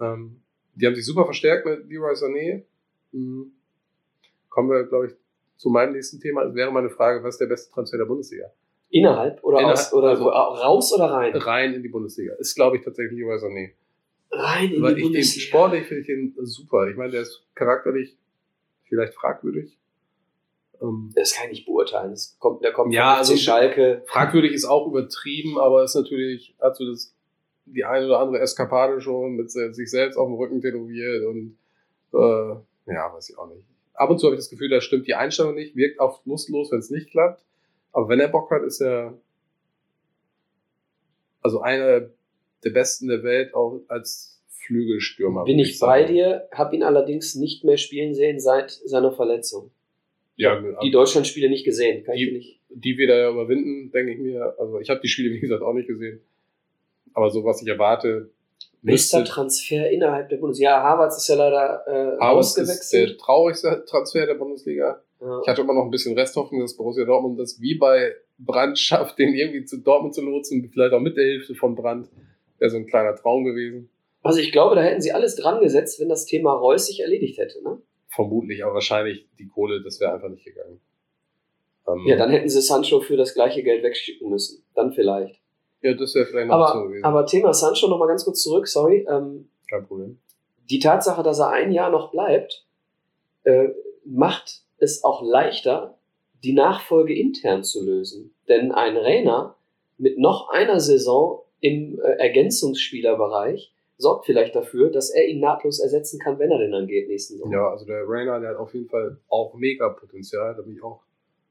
B: Ähm, die haben sich super verstärkt mit Leroy Sané. Mhm. Kommen wir, glaube ich, zu meinem nächsten Thema. Es wäre meine Frage, was ist der beste Transfer der Bundesliga?
A: Innerhalb oder,
B: Innerhalb,
A: aus, oder
B: also-
A: so, raus oder rein?
B: Rein in die Bundesliga. Ist, glaube ich, tatsächlich Leroy Sané.
A: Rein in
B: Weil
A: die
B: ich den
A: Bundesliga.
B: sportlich finde ich den super. Ich meine, der ist charakterlich vielleicht fragwürdig. Ähm,
A: Das kann ich nicht beurteilen. Das kommt, der kommt
B: Ja, also-
A: Schalke.
B: fragwürdig ist auch übertrieben, aber ist natürlich, hat so das, die eine oder andere Eskapade schon mit sich selbst auf dem Rücken tätowiert und äh, ja, weiß ich auch nicht. Ab und zu habe ich das Gefühl, da stimmt die Einstellung nicht, wirkt oft lustlos, wenn es nicht klappt. Aber wenn er Bock hat, ist er also einer der besten der Welt auch als Flügelstürmer.
A: Bin
B: würde
A: ich bei dir, habe ihn allerdings nicht mehr spielen sehen seit seiner Verletzung.
B: Ja,
A: Die Deutschlandspiele nicht gesehen. Kann ich
B: Die-
A: dir nicht.
B: die wir da ja überwinden, denke ich mir. Also ich habe die Spiele, wie gesagt, auch nicht gesehen. Aber so, was ich erwarte,
A: Bester Transfer innerhalb der Bundesliga. Ja, Havertz ist ja leider äh,
B: Haus ist der traurigste Transfer der Bundesliga.
A: Ja.
B: Ich hatte immer noch ein bisschen Resthoffnung, dass Borussia Dortmund das wie bei Brandt schafft, *laughs* den irgendwie zu Dortmund zu lotsen, vielleicht auch mit der Hilfe von Brandt. Wäre so ein kleiner Traum gewesen.
A: Also ich glaube, da hätten sie alles dran gesetzt, wenn das Thema Reus sich erledigt hätte. Ne?
B: Vermutlich, aber wahrscheinlich die Kohle, das wäre einfach nicht gegangen. Ähm,
A: Ja, dann hätten sie Sancho für das gleiche Geld wegschicken müssen. Dann vielleicht.
B: Ja, das wäre vielleicht noch eine Option
A: Aber,
B: gewesen.
A: aber Thema Sancho nochmal ganz kurz zurück, sorry. Ähm,
B: Kein Problem.
A: die Tatsache, dass er ein Jahr noch bleibt, äh, macht es auch leichter, die Nachfolge intern zu lösen. Denn ein Rainer mit noch einer Saison im äh, Ergänzungsspielerbereich sorgt vielleicht dafür, dass er ihn nahtlos ersetzen kann, wenn er denn dann geht nächsten Sommer.
B: Ja, also der Rainer, der hat auf jeden Fall auch mega Potenzial. Da bin ich auch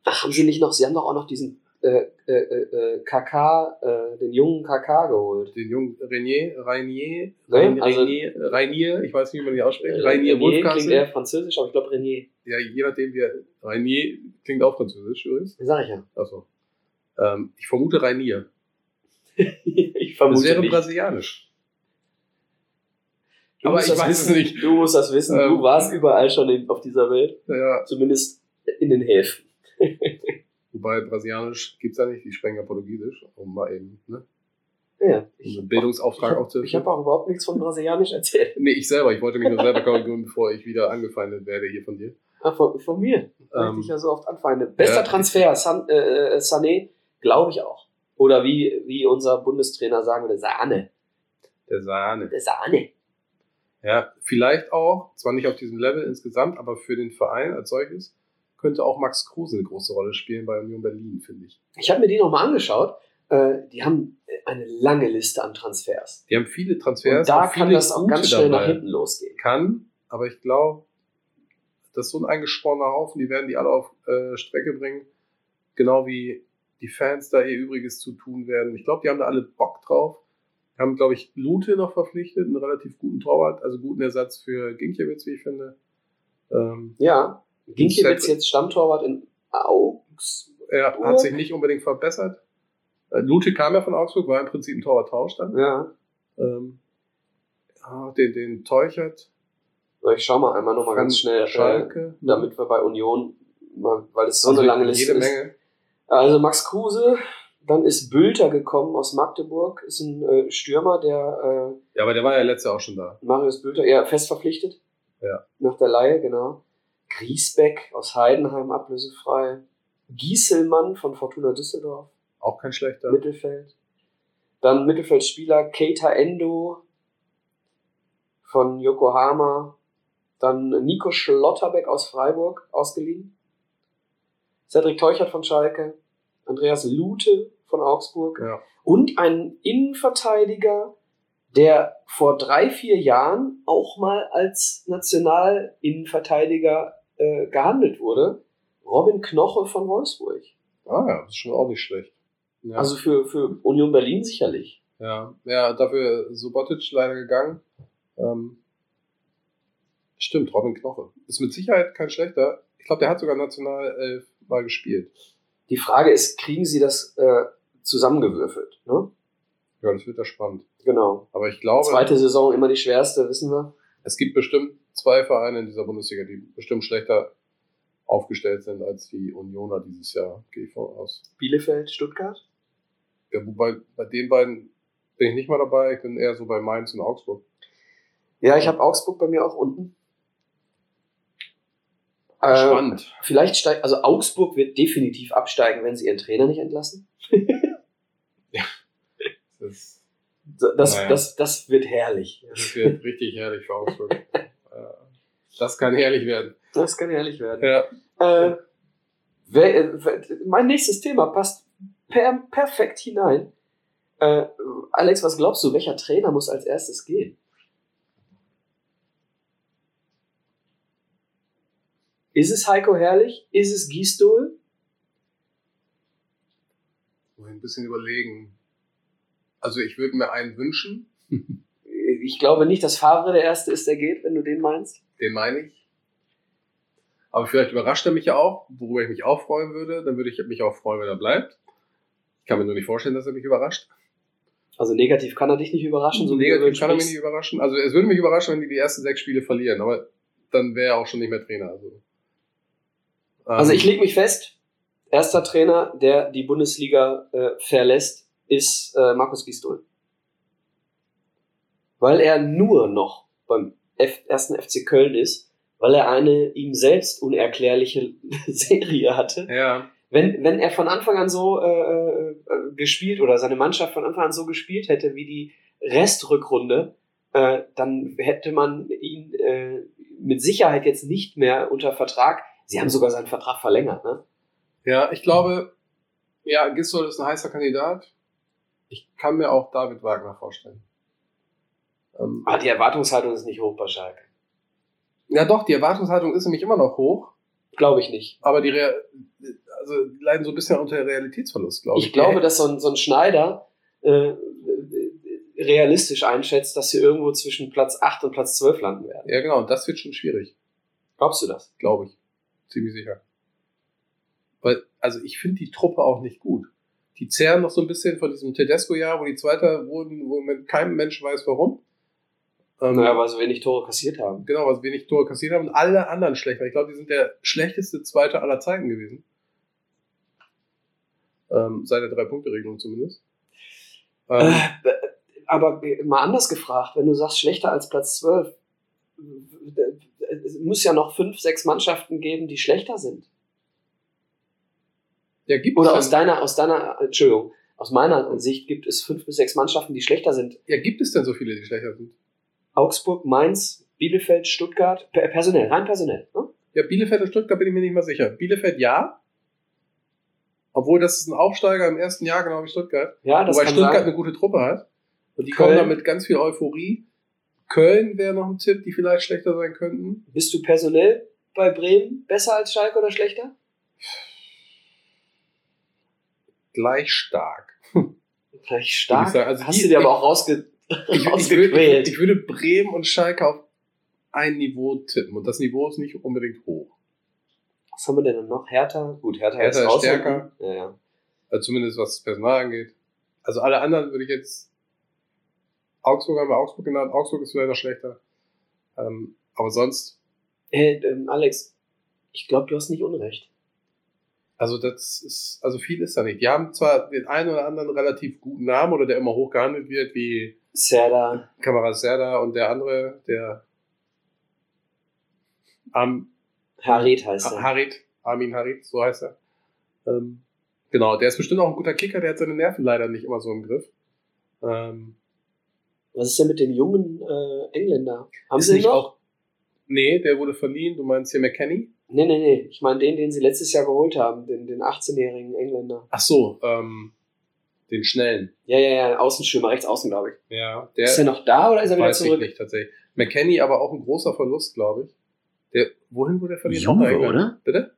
A: Ach, haben sie nicht noch, sie haben doch auch noch diesen äh, äh, äh, KK, äh, den jungen KK geholt.
B: den jungen Renier, Rainier,
A: Ne?
B: Rainier,
A: Also-
B: Rainier, Rainier, ich weiß nicht, wie man die ausspricht,
A: Äh,
B: Rainier
A: klingt eher
B: Wolfkassel.
A: französisch, aber ich glaube Renier.
B: Ja, je nachdem, wie er, Rainier klingt auch französisch übrigens.
A: Sag ich ja.
B: Achso. Ähm, ich vermute Rainier. *laughs*
A: ich
B: Das
A: vermute
B: wäre
A: nicht.
B: brasilianisch.
A: Du
B: aber ich
A: das
B: weiß es nicht.
A: Du musst das wissen.
B: Ähm,
A: du warst überall schon in, auf dieser Welt.
B: Ja,
A: Zumindest in den Häfen. *laughs*
B: wobei brasilianisch gibt's ja nicht, die sprechen ja Portugiesisch, um mal eben, ne?
A: Ja,
B: Um
A: ich,
B: einen Bildungsauftrag auch zu
A: ich habe auch überhaupt nichts von Brasilianisch erzählt. *laughs*
B: Nee, ich selber, ich wollte mich nur selber korrigieren, *laughs* bevor ich wieder angefeindet werde hier von dir.
A: Ah, von, von mir.
B: Ähm,
A: ich ja so oft anfeinde. Bester
B: ja.
A: Transfer, San, äh, äh, Sané, glaube ich auch. Oder wie, wie unser Bundestrainer sagen würde, Sahne.
B: der Sahne.
A: Der Sahne.
B: Ja, vielleicht auch, zwar nicht auf diesem Level insgesamt, aber für den Verein als solches könnte auch Max Kruse eine große Rolle spielen bei Union Berlin, finde ich.
A: Ich habe mir die nochmal angeschaut. Äh, die haben eine lange Liste an Transfers.
B: Die haben viele Transfers.
A: Und da kann das auch ganz schnell nach
B: dabei.
A: hinten losgehen.
B: Kann, aber ich glaube, das ist so ein eingesporener Haufen, die werden die alle auf äh, Strecke bringen. Genau wie die Fans da ihr Übriges zu tun werden. Ich glaube, die haben da alle Bock drauf. Haben, glaube ich, Lute noch verpflichtet, einen relativ guten Torwart, also guten Ersatz für Ginkiewicz, wie ich finde. Ähm,
A: Ja. Ginkiewicz
B: Set-
A: jetzt Stammtorwart in Augsburg.
B: Er hat sich nicht unbedingt verbessert. Äh, Lute kam ja von Augsburg, war im Prinzip ein Torwart-Tausch dann.
A: Ja.
B: Ähm, ja, den, den Teuchert
A: Ich schau mal einmal nochmal ganz schnell, äh,
B: Schalke.
A: damit wir bei Union, weil es so
B: Also
A: eine lange Liste ist.
B: Menge.
A: Also Max Kruse, dann ist Bülter gekommen aus Magdeburg, ist ein äh, Stürmer, der
B: Ja, aber der war ja letztes Jahr auch schon da.
A: äh, Marius Bülter, eher fest verpflichtet.
B: Ja.
A: Nach der Laie, genau. Griesbeck aus Heidenheim, ablösefrei. Gieselmann von Fortuna Düsseldorf,
B: Auch kein schlechter.
A: Mittelfeld. Dann Mittelfeldspieler Keita Endo von Yokohama. Dann Nico Schlotterbeck aus Freiburg ausgeliehen. Cedric Teuchert von Schalke. Andreas Lute von Augsburg.
B: Ja.
A: Und ein Innenverteidiger, der vor drei, vier Jahren auch mal als Nationalinnenverteidiger äh, gehandelt wurde. Robin Knoche von Wolfsburg.
B: Ah ja, das ist schon auch nicht schlecht. Ja.
A: Also für, für Union Berlin sicherlich.
B: Ja, ja dafür Subotic leider gegangen. Ähm, stimmt, Robin Knoche. Ist mit Sicherheit kein schlechter. Ich glaube, der hat sogar national mal gespielt.
A: Die Frage ist, kriegen sie das äh, zusammengewürfelt? Ne?
B: Ja, das wird ja spannend.
A: Genau.
B: Aber ich glaube.
A: Zweite Saison immer die schwerste, wissen wir.
B: Es gibt bestimmt zwei Vereine in dieser Bundesliga, die bestimmt schlechter aufgestellt sind als die Unioner dieses Jahr, gehe ich von aus.
A: Bielefeld, Stuttgart?
B: Ja, wobei bei den beiden bin ich nicht mal dabei, ich bin eher so bei Mainz und Augsburg.
A: Ja, ich habe Augsburg bei mir auch unten.
B: Spannend.
A: vielleicht steigt, also Augsburg wird definitiv absteigen, wenn sie ihren Trainer nicht entlassen. *laughs*
B: Das,
A: Das,
B: Naja.
A: das, das wird herrlich.
B: das wird richtig herrlich für Augsburg. *laughs* Äh, das kann herrlich werden.
A: Das kann herrlich werden.
B: Ja.
A: Äh, wer, äh, wer- mein nächstes Thema passt per, perfekt hinein. Äh, Alex, was glaubst du, welcher Trainer muss als erstes gehen? Ist es Heiko Herrlich? Ist es
B: ich ein bisschen überlegen. Also ich würde mir einen wünschen, *laughs*
A: Ich glaube nicht, dass Favre der Erste ist, der geht, wenn du den meinst.
B: den meine ich. Aber vielleicht überrascht er mich ja auch, worüber ich mich auch freuen würde. Dann würde ich mich auch freuen, wenn er bleibt. Ich kann mir nur nicht vorstellen, dass er mich überrascht.
A: Also negativ kann er dich nicht überraschen. So
B: Negativ kann er mich nicht überraschen. Also es würde mich überraschen, wenn die die ersten sechs Spiele verlieren. Aber dann wäre er auch schon nicht mehr Trainer. Also,
A: Also
B: Ähm,
A: ich lege mich fest, erster Trainer, der die Bundesliga äh, verlässt, ist äh, Markus Gisdol. Weil er nur noch beim ersten FC Köln ist, weil er eine ihm selbst unerklärliche *laughs* Serie hatte.
B: Ja,
A: Wenn, wenn er von Anfang an so äh, äh, gespielt oder seine Mannschaft von Anfang an so gespielt hätte wie die Restrückrunde, äh, dann hätte man ihn äh, mit Sicherheit jetzt nicht mehr unter Vertrag. Sie haben sogar seinen Vertrag verlängert, ne?
B: ja, ich glaube, ja, Gisdol ist ein heißer Kandidat. Ich kann mir auch David Wagner vorstellen. Ähm,
A: Ah, die Erwartungshaltung ist nicht hoch bei Schalke.
B: ja, doch, die Erwartungshaltung ist nämlich immer noch hoch.
A: Glaube ich nicht.
B: Aber die, Rea also leiden so ein bisschen unter Realitätsverlust, glaube ich.
A: Ich glaube, dass so ein, so ein Schneider äh, realistisch einschätzt, dass sie irgendwo zwischen Platz 8 und Platz 12 landen werden.
B: Ja, genau, und das wird schon schwierig,
A: Glaubst du das?
B: glaube ich. Ziemlich sicher. Weil, also ich finde die Truppe auch nicht gut. Die zehren noch so ein bisschen von diesem Tedesco-Jahr, wo die Zweiter wurden, wo kein Mensch weiß warum. Ähm,
A: Naja, weil sie wenig Tore kassiert haben.
B: Genau, was wenig Tore kassiert haben und alle anderen schlecht. Weil ich glaube, die sind der schlechteste Zweite aller Zeiten gewesen. Ähm, seit der Drei-Punkte-Regelung zumindest. Ähm,
A: Äh, aber mal anders gefragt, wenn du sagst, schlechter als Platz 12, es muss ja noch fünf, sechs Mannschaften geben, die schlechter sind.
B: ja, gibt
A: Oder aus deiner, aus deiner, Entschuldigung, aus meiner Sicht gibt es fünf bis sechs Mannschaften, die schlechter sind.
B: ja, gibt es denn so viele, die schlechter sind?
A: Augsburg, Mainz, Bielefeld, Stuttgart, per- personell, rein personell. Ne?
B: Ja, Bielefeld und Stuttgart bin ich mir nicht mal sicher. Bielefeld ja. Obwohl das ist ein Aufsteiger im ersten Jahr, genau wie Stuttgart.
A: Ja, das
B: Wobei
A: kann
B: Stuttgart
A: sein.
B: eine gute Truppe hat. Und die
A: Köln.
B: kommen da mit ganz viel Euphorie. Köln wäre noch ein Tipp, die vielleicht schlechter sein könnten.
A: Bist du personell bei Bremen besser als Schalke oder schlechter?
B: Gleich stark.
A: Gleich stark.
B: Also
A: Hast
B: die-
A: du dir aber auch rausge *laughs*
B: Ich, ich, würde, ich würde Bremen und Schalke auf ein Niveau tippen. Und das Niveau ist nicht unbedingt hoch.
A: Was haben wir denn noch? Hertha? Gut, Hertha,
B: Hertha ist
A: raus
B: stärker.
A: Ja, ja.
B: Also zumindest was das Personal angeht. Also alle anderen würde ich jetzt. Augsburg haben wir Augsburg genannt. Augsburg ist vielleicht noch schlechter. Ähm, aber sonst,
A: Hey, ähm, Alex, ich glaube, du hast nicht Unrecht.
B: also das ist, also viel ist da nicht. Die haben zwar den einen oder anderen relativ guten Namen oder der immer hoch gehandelt wird, wie
A: Serda,
B: Kamera Serda und der andere, der Am,
A: Harit heißt er.
B: Harit, Armin Harit, so heißt er. Ähm, genau, der ist bestimmt auch ein guter Kicker, der hat seine Nerven leider nicht immer so im Griff. Ähm,
A: Was ist denn mit dem jungen äh, Engländer? Haben sie
B: nicht
A: noch?
B: auch. Nee, der wurde verliehen. Du meinst hier McKenny?
A: Nee, nee, nee. Ich meine den, den sie letztes Jahr geholt haben, den, den 18-jährigen Engländer.
B: Ach so, ähm, den schnellen.
A: Ja, ja, ja, Außenstürmer, rechts außen, glaube ich.
B: Ja,
A: ist
B: der
A: er noch da oder ist er wieder
B: weiß ich
A: zurück?
B: nicht tatsächlich. McKenny aber auch ein großer Verlust, glaube ich. Der, wohin wurde der verliehen?
A: Juve, oder?
B: Bitte?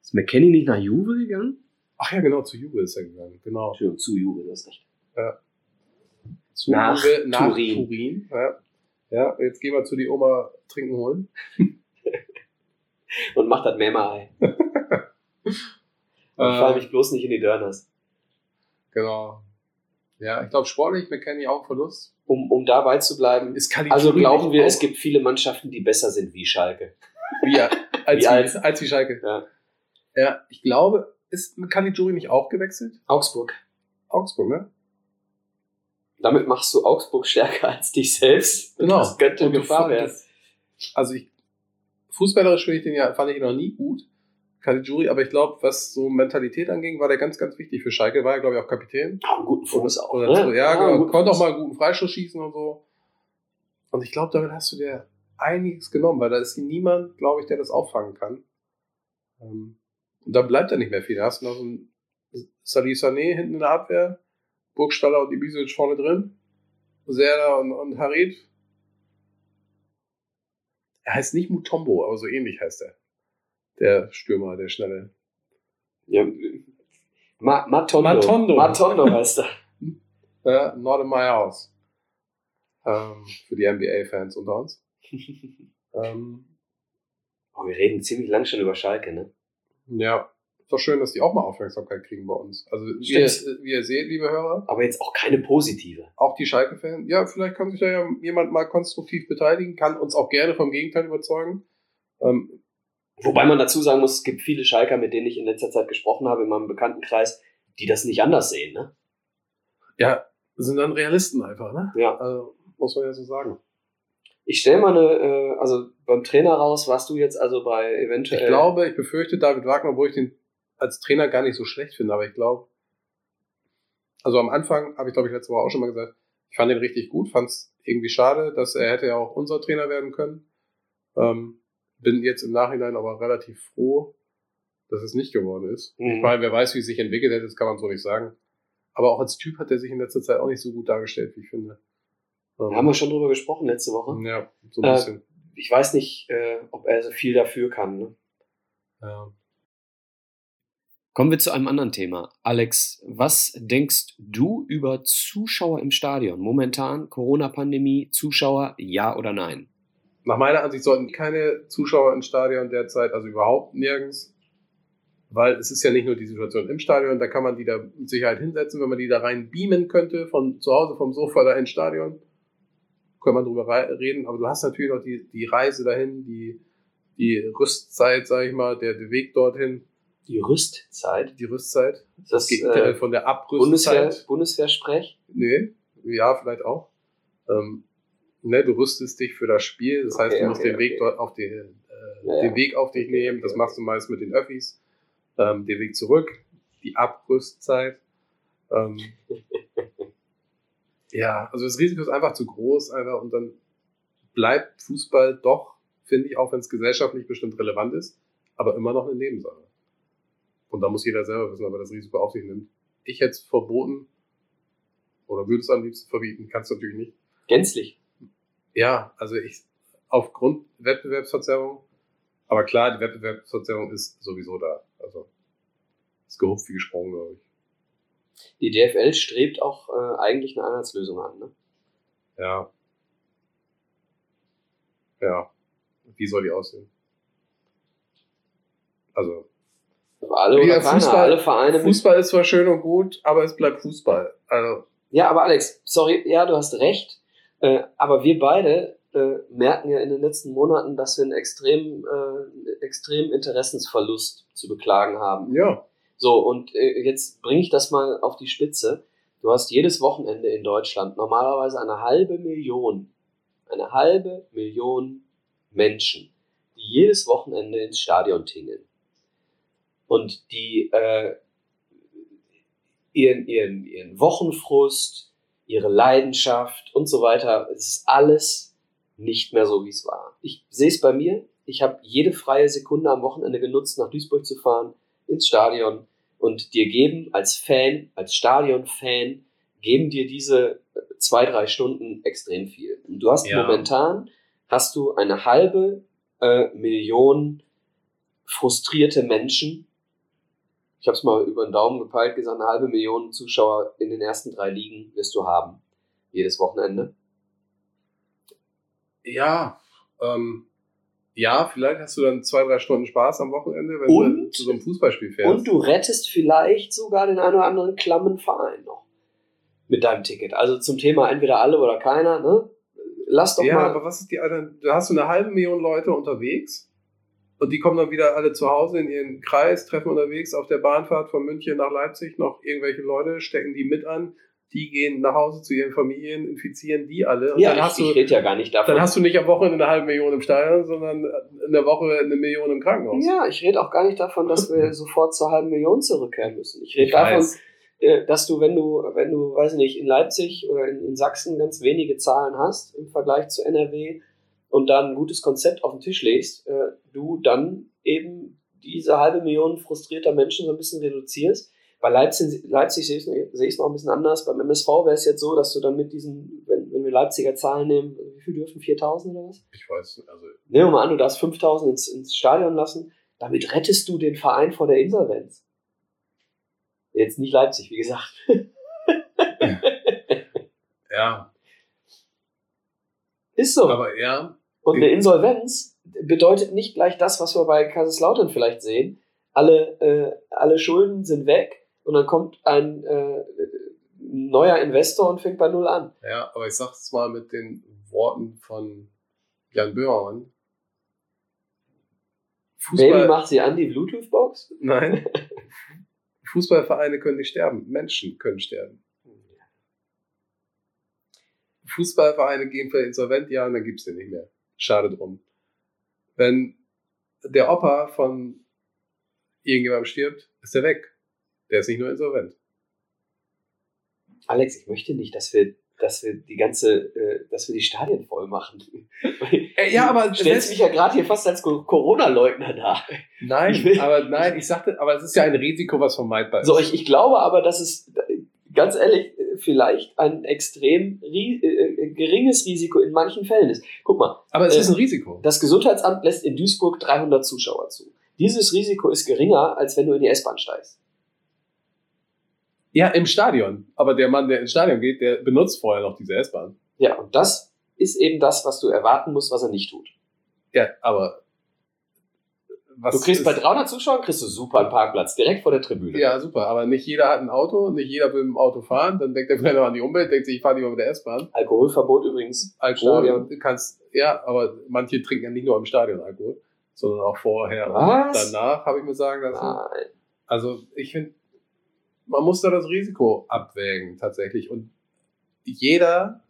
A: Ist McKenny nicht nach Juve gegangen?
B: Ach ja, genau, zu Juve ist er gegangen. Genau.
A: Entschuldigung, zu Juve, du hast recht.
B: Zu
A: Nach
B: Juve, nach
A: Turin.
B: Turin. Ja. ja, jetzt gehen wir zu die Oma trinken holen. *laughs*
A: Und macht das Mähmei. Ich fall mich bloß nicht in die Dörners.
B: Genau. Ja, ich glaube, sportlich McKenny auch Verlust.
A: Um, um dabei zu bleiben.
B: Ist
A: Also glauben wir,
B: auch-
A: es gibt viele Mannschaften, die besser sind wie Schalke.
B: Wie, *laughs* als,
A: Wie
B: wie,
A: als-
B: als, die Schalke.
A: Ja.
B: Ja, ich glaube, ist Caligiuri nicht auch gewechselt?
A: Augsburg.
B: Augsburg, ne?
A: Damit machst du Augsburg stärker als dich selbst.
B: Genau.
A: Das könnte Gefahr werden.
B: Also ich, fußballerisch finde ich den ja, fand ich ihn noch nie gut. Caligiuri, aber ich glaube, was so Mentalität anging, war der ganz, ganz wichtig für Schalke. War ja, glaube ich, auch Kapitän.
A: Ja, einen guten Fuß auch.
B: Oder
A: ne?
B: so, ja,
A: einen
B: genau. Konnte auch mal einen guten Freischuss schießen und so. Und ich glaube, damit hast du dir einiges genommen, weil da ist niemand, glaube ich, der das auffangen kann. Ähm, Und dann bleibt da nicht mehr viel. Da hast du noch so einen Salih Sané hinten in der Abwehr, Burgstaller und Ibisevic vorne drin, Serda und, und Harid. Er heißt nicht Mutombo, aber so ähnlich heißt er. Der Stürmer, der schnelle.
A: Ja. Ma Matondo.
B: Matondo.
A: Matondo heißt er.
B: Ja, not in my house. Ähm, für die NBA-Fans unter uns. *laughs* Ähm,
A: Oh, wir reden ziemlich lang schon über Schalke, ne?
B: ja, ist doch schön, dass die auch mal Aufmerksamkeit kriegen bei uns. Also, wie ihr, wie ihr seht, liebe Hörer,
A: Aber jetzt auch keine positive.
B: auch die Schalke-Fans, ja, vielleicht kann sich da ja jemand mal konstruktiv beteiligen, kann uns auch gerne vom Gegenteil überzeugen. Ähm,
A: Wobei man dazu sagen muss, es gibt viele Schalker, mit denen ich in letzter Zeit gesprochen habe, in meinem Bekanntenkreis, die das nicht anders sehen, ne?
B: ja, sind dann Realisten einfach, ne?
A: Ja.
B: Also, muss man ja so sagen.
A: Ich stelle mal eine, äh, also beim Trainer raus, warst du jetzt also bei eventuell.
B: Ich glaube, ich befürchte David Wagner, obwohl ich den als Trainer gar nicht so schlecht finde, aber ich glaube, also am Anfang habe ich, glaube ich, letzte Woche auch schon mal gesagt, ich fand ihn richtig gut, fand es irgendwie schade, dass er hätte ja auch unser Trainer werden können. Ähm, bin jetzt im Nachhinein aber relativ froh, dass es nicht geworden ist.
A: Mhm.
B: Ich meine, wer weiß, wie es sich entwickelt hätte, das kann man so nicht sagen. Aber auch als Typ hat er sich in letzter Zeit auch nicht so gut dargestellt, wie ich finde. Ähm,
A: Da haben wir schon drüber gesprochen letzte Woche.
B: ja, so ein
A: Äh,
B: bisschen.
A: Ich weiß nicht, äh, ob er so viel dafür kann. Ne?
B: Ja.
A: Kommen wir zu einem anderen Thema. Alex, was denkst du über Zuschauer im Stadion? Momentan Corona-Pandemie, Zuschauer, ja oder nein?
B: Nach meiner Ansicht sollten keine Zuschauer im Stadion derzeit, also überhaupt nirgends, weil es ist ja nicht nur die Situation im Stadion, da kann man die da mit Sicherheit hinsetzen, wenn man die da rein beamen könnte, von zu Hause vom Sofa da ins Stadion, kann man drüber reden, aber du hast natürlich noch die, die Reise dahin, die, die Rüstzeit, sag ich mal, der, der Weg dorthin,
A: Die Rüstzeit?
B: die Rüstzeit,
A: Das
B: das Gegenteil
A: äh,
B: von der
A: Bundeswehr,
B: Abrüstzeit.
A: Bundeswehrsprech?
B: Nee, ja, vielleicht auch. Ähm, ne, du rüstest dich für das Spiel, das heißt,
A: Okay,
B: du musst
A: okay,
B: den Weg
A: okay.
B: auf den, äh,
A: Ja,
B: den. Weg auf dich nehmen. Das machst du meist mit den Öffis. Ähm, den Weg zurück, die Abrüstzeit. Ähm, *laughs* ja, also das Risiko ist einfach zu groß, einfach und dann bleibt Fußball doch, finde ich, auch wenn es gesellschaftlich bestimmt relevant ist, aber immer noch eine Nebensache. Und da muss jeder selber wissen, ob er das Risiko auf sich nimmt. Ich hätte es verboten oder würde es am liebsten verbieten, kannst du natürlich nicht.
A: Gänzlich.
B: Ja, also ich aufgrund Wettbewerbsverzerrung, aber klar, die Wettbewerbsverzerrung ist sowieso da. Also ist gehupft wie gesprungen, glaube ich.
A: Die DFL strebt auch äh, eigentlich eine Einheitslösung an. Ne?
B: Ja. Ja. Wie soll die aussehen? Also,
A: Aber alle oder keiner,
B: Fußball-
A: alle Vereine.
B: Fußball ist zwar schön und gut, aber es bleibt Fußball. Also,
A: Ja, aber Alex, sorry, ja, du hast recht. Äh, aber wir beide äh, merken ja in den letzten Monaten, dass wir einen extremen, äh, extremen Interessensverlust zu beklagen haben.
B: ja.
A: So, und äh, jetzt bringe ich das mal auf die Spitze. Du hast jedes Wochenende in Deutschland normalerweise eine halbe Million, eine halbe Million Menschen, die jedes Wochenende ins Stadion tingeln. Und die äh, ihren, ihren, ihren Wochenfrust, ihre Leidenschaft und so weiter. Es ist alles nicht mehr so, wie es war. Ich sehe es bei mir. Ich habe jede freie Sekunde am Wochenende genutzt, nach Duisburg zu fahren, ins Stadion und dir geben als Fan, als Stadion-Fan, geben dir diese zwei, drei Stunden extrem viel. Und du hast
B: Ja.
A: momentan, hast du eine halbe äh, Million frustrierte Menschen. Ich habe es mal über den Daumen gepeilt, gesagt, eine halbe Million Zuschauer in den ersten drei Ligen wirst du haben. Jedes Wochenende.
B: Ja, ähm, ja, vielleicht hast du dann zwei, drei Stunden Spaß am Wochenende, wenn du
A: Und-
B: zu so einem Fußballspiel fährst.
A: Und du rettest vielleicht sogar den einen oder anderen klammen Verein noch. Mit deinem Ticket. Also zum Thema entweder alle oder keiner, ne? Lass doch
B: ja,
A: mal.
B: aber was ist die Altern- Da hast du eine halbe Million Leute unterwegs und die kommen dann wieder alle zu Hause in ihren Kreis, treffen unterwegs auf der Bahnfahrt von München nach Leipzig noch irgendwelche Leute, stecken die mit an, die gehen nach Hause zu ihren Familien, infizieren die alle und
A: ja,
B: dann
A: ich,
B: hast du
A: ich rede ja gar nicht davon.
B: dann hast du nicht am Wochenende eine halbe Million im Stadion, sondern in der Woche eine Million im Krankenhaus.
A: ja, ich rede auch gar nicht davon, dass wir *laughs* sofort zur halben Million zurückkehren müssen. Ich rede
B: Ich
A: davon,
B: weiß.
A: äh, dass du, wenn du, wenn du, weiß ich nicht, in Leipzig oder in, in Sachsen ganz wenige Zahlen hast im Vergleich zu NRW und dann ein gutes Konzept auf den Tisch legst, äh, du dann eben diese halbe Million frustrierter Menschen so ein bisschen reduzierst. Bei Leipzig, Leipzig sehe ich es noch ein bisschen anders. Beim MSV wäre es jetzt so, dass du dann mit diesen, wenn, wenn wir Leipziger Zahlen nehmen, wie viel dürfen? 4000 oder was?
B: Ich weiß, also
A: Nehmen wir mal an, du darfst 5000 ins, ins Stadion lassen. Damit rettest du den Verein vor der Insolvenz. Jetzt nicht Leipzig, wie gesagt. *laughs*
B: ja,
A: Ist so.
B: aber ja,
A: Und eine Insolvenz bedeutet nicht gleich das, was wir bei Kaiserslautern vielleicht sehen. Alle, äh, alle Schulden sind weg und dann kommt ein äh, neuer Investor und fängt bei Null an.
B: ja, aber ich sag's mal mit den Worten von Jan Böhmermann.
A: Baby macht sie an, die Bluetooth-Box.
B: Nein. *laughs* Fußballvereine können nicht sterben. Menschen können sterben. Fußballvereine gehen vielleicht insolvent, ja, und dann gibt's den nicht mehr. Schade drum. Wenn der Opa von irgendjemandem stirbt, ist er weg. Der ist nicht nur insolvent.
A: Alex, ich möchte nicht, dass wir, dass wir die ganze, äh, dass wir die Stadien voll machen. *laughs*
B: Äh, ja, aber
A: du stellst mich ja gerade hier fast als Co- Corona-Leugner dar.
B: Nein, aber nein, ich sagte, aber es ist ja ein Risiko, was vermeidbar ist.
A: So, ich, ich glaube aber, dass es ganz ehrlich vielleicht ein extrem ri äh, geringes Risiko in manchen Fällen ist. Guck mal,
B: aber es
A: äh,
B: ist ein Risiko.
A: das Gesundheitsamt lässt in Duisburg 300 Zuschauer zu. Dieses Risiko ist geringer, als wenn du in die S-Bahn steigst.
B: Ja, im Stadion. Aber der Mann, der ins Stadion geht, der benutzt vorher noch diese S-Bahn.
A: Ja, und das ist eben das, was du erwarten musst, was er nicht tut.
B: Ja, aber was
A: Du kriegst bei 300 Zuschauern kriegst du super einen Parkplatz direkt vor der Tribüne.
B: Ja, super, aber nicht jeder hat ein Auto, nicht jeder will mit dem Auto fahren, dann denkt er vielleicht noch an die Umwelt, denkt sich, ich fahre lieber mit der S-Bahn.
A: Alkoholverbot übrigens.
B: Alkohol,
A: Stadion.
B: du kannst, ja, aber manche trinken ja nicht nur im Stadion Alkohol, sondern auch vorher und
A: Was?
B: danach, habe ich mir sagen lassen.
A: Nein.
B: Also ich finde, man muss da das Risiko abwägen tatsächlich. Und jeder,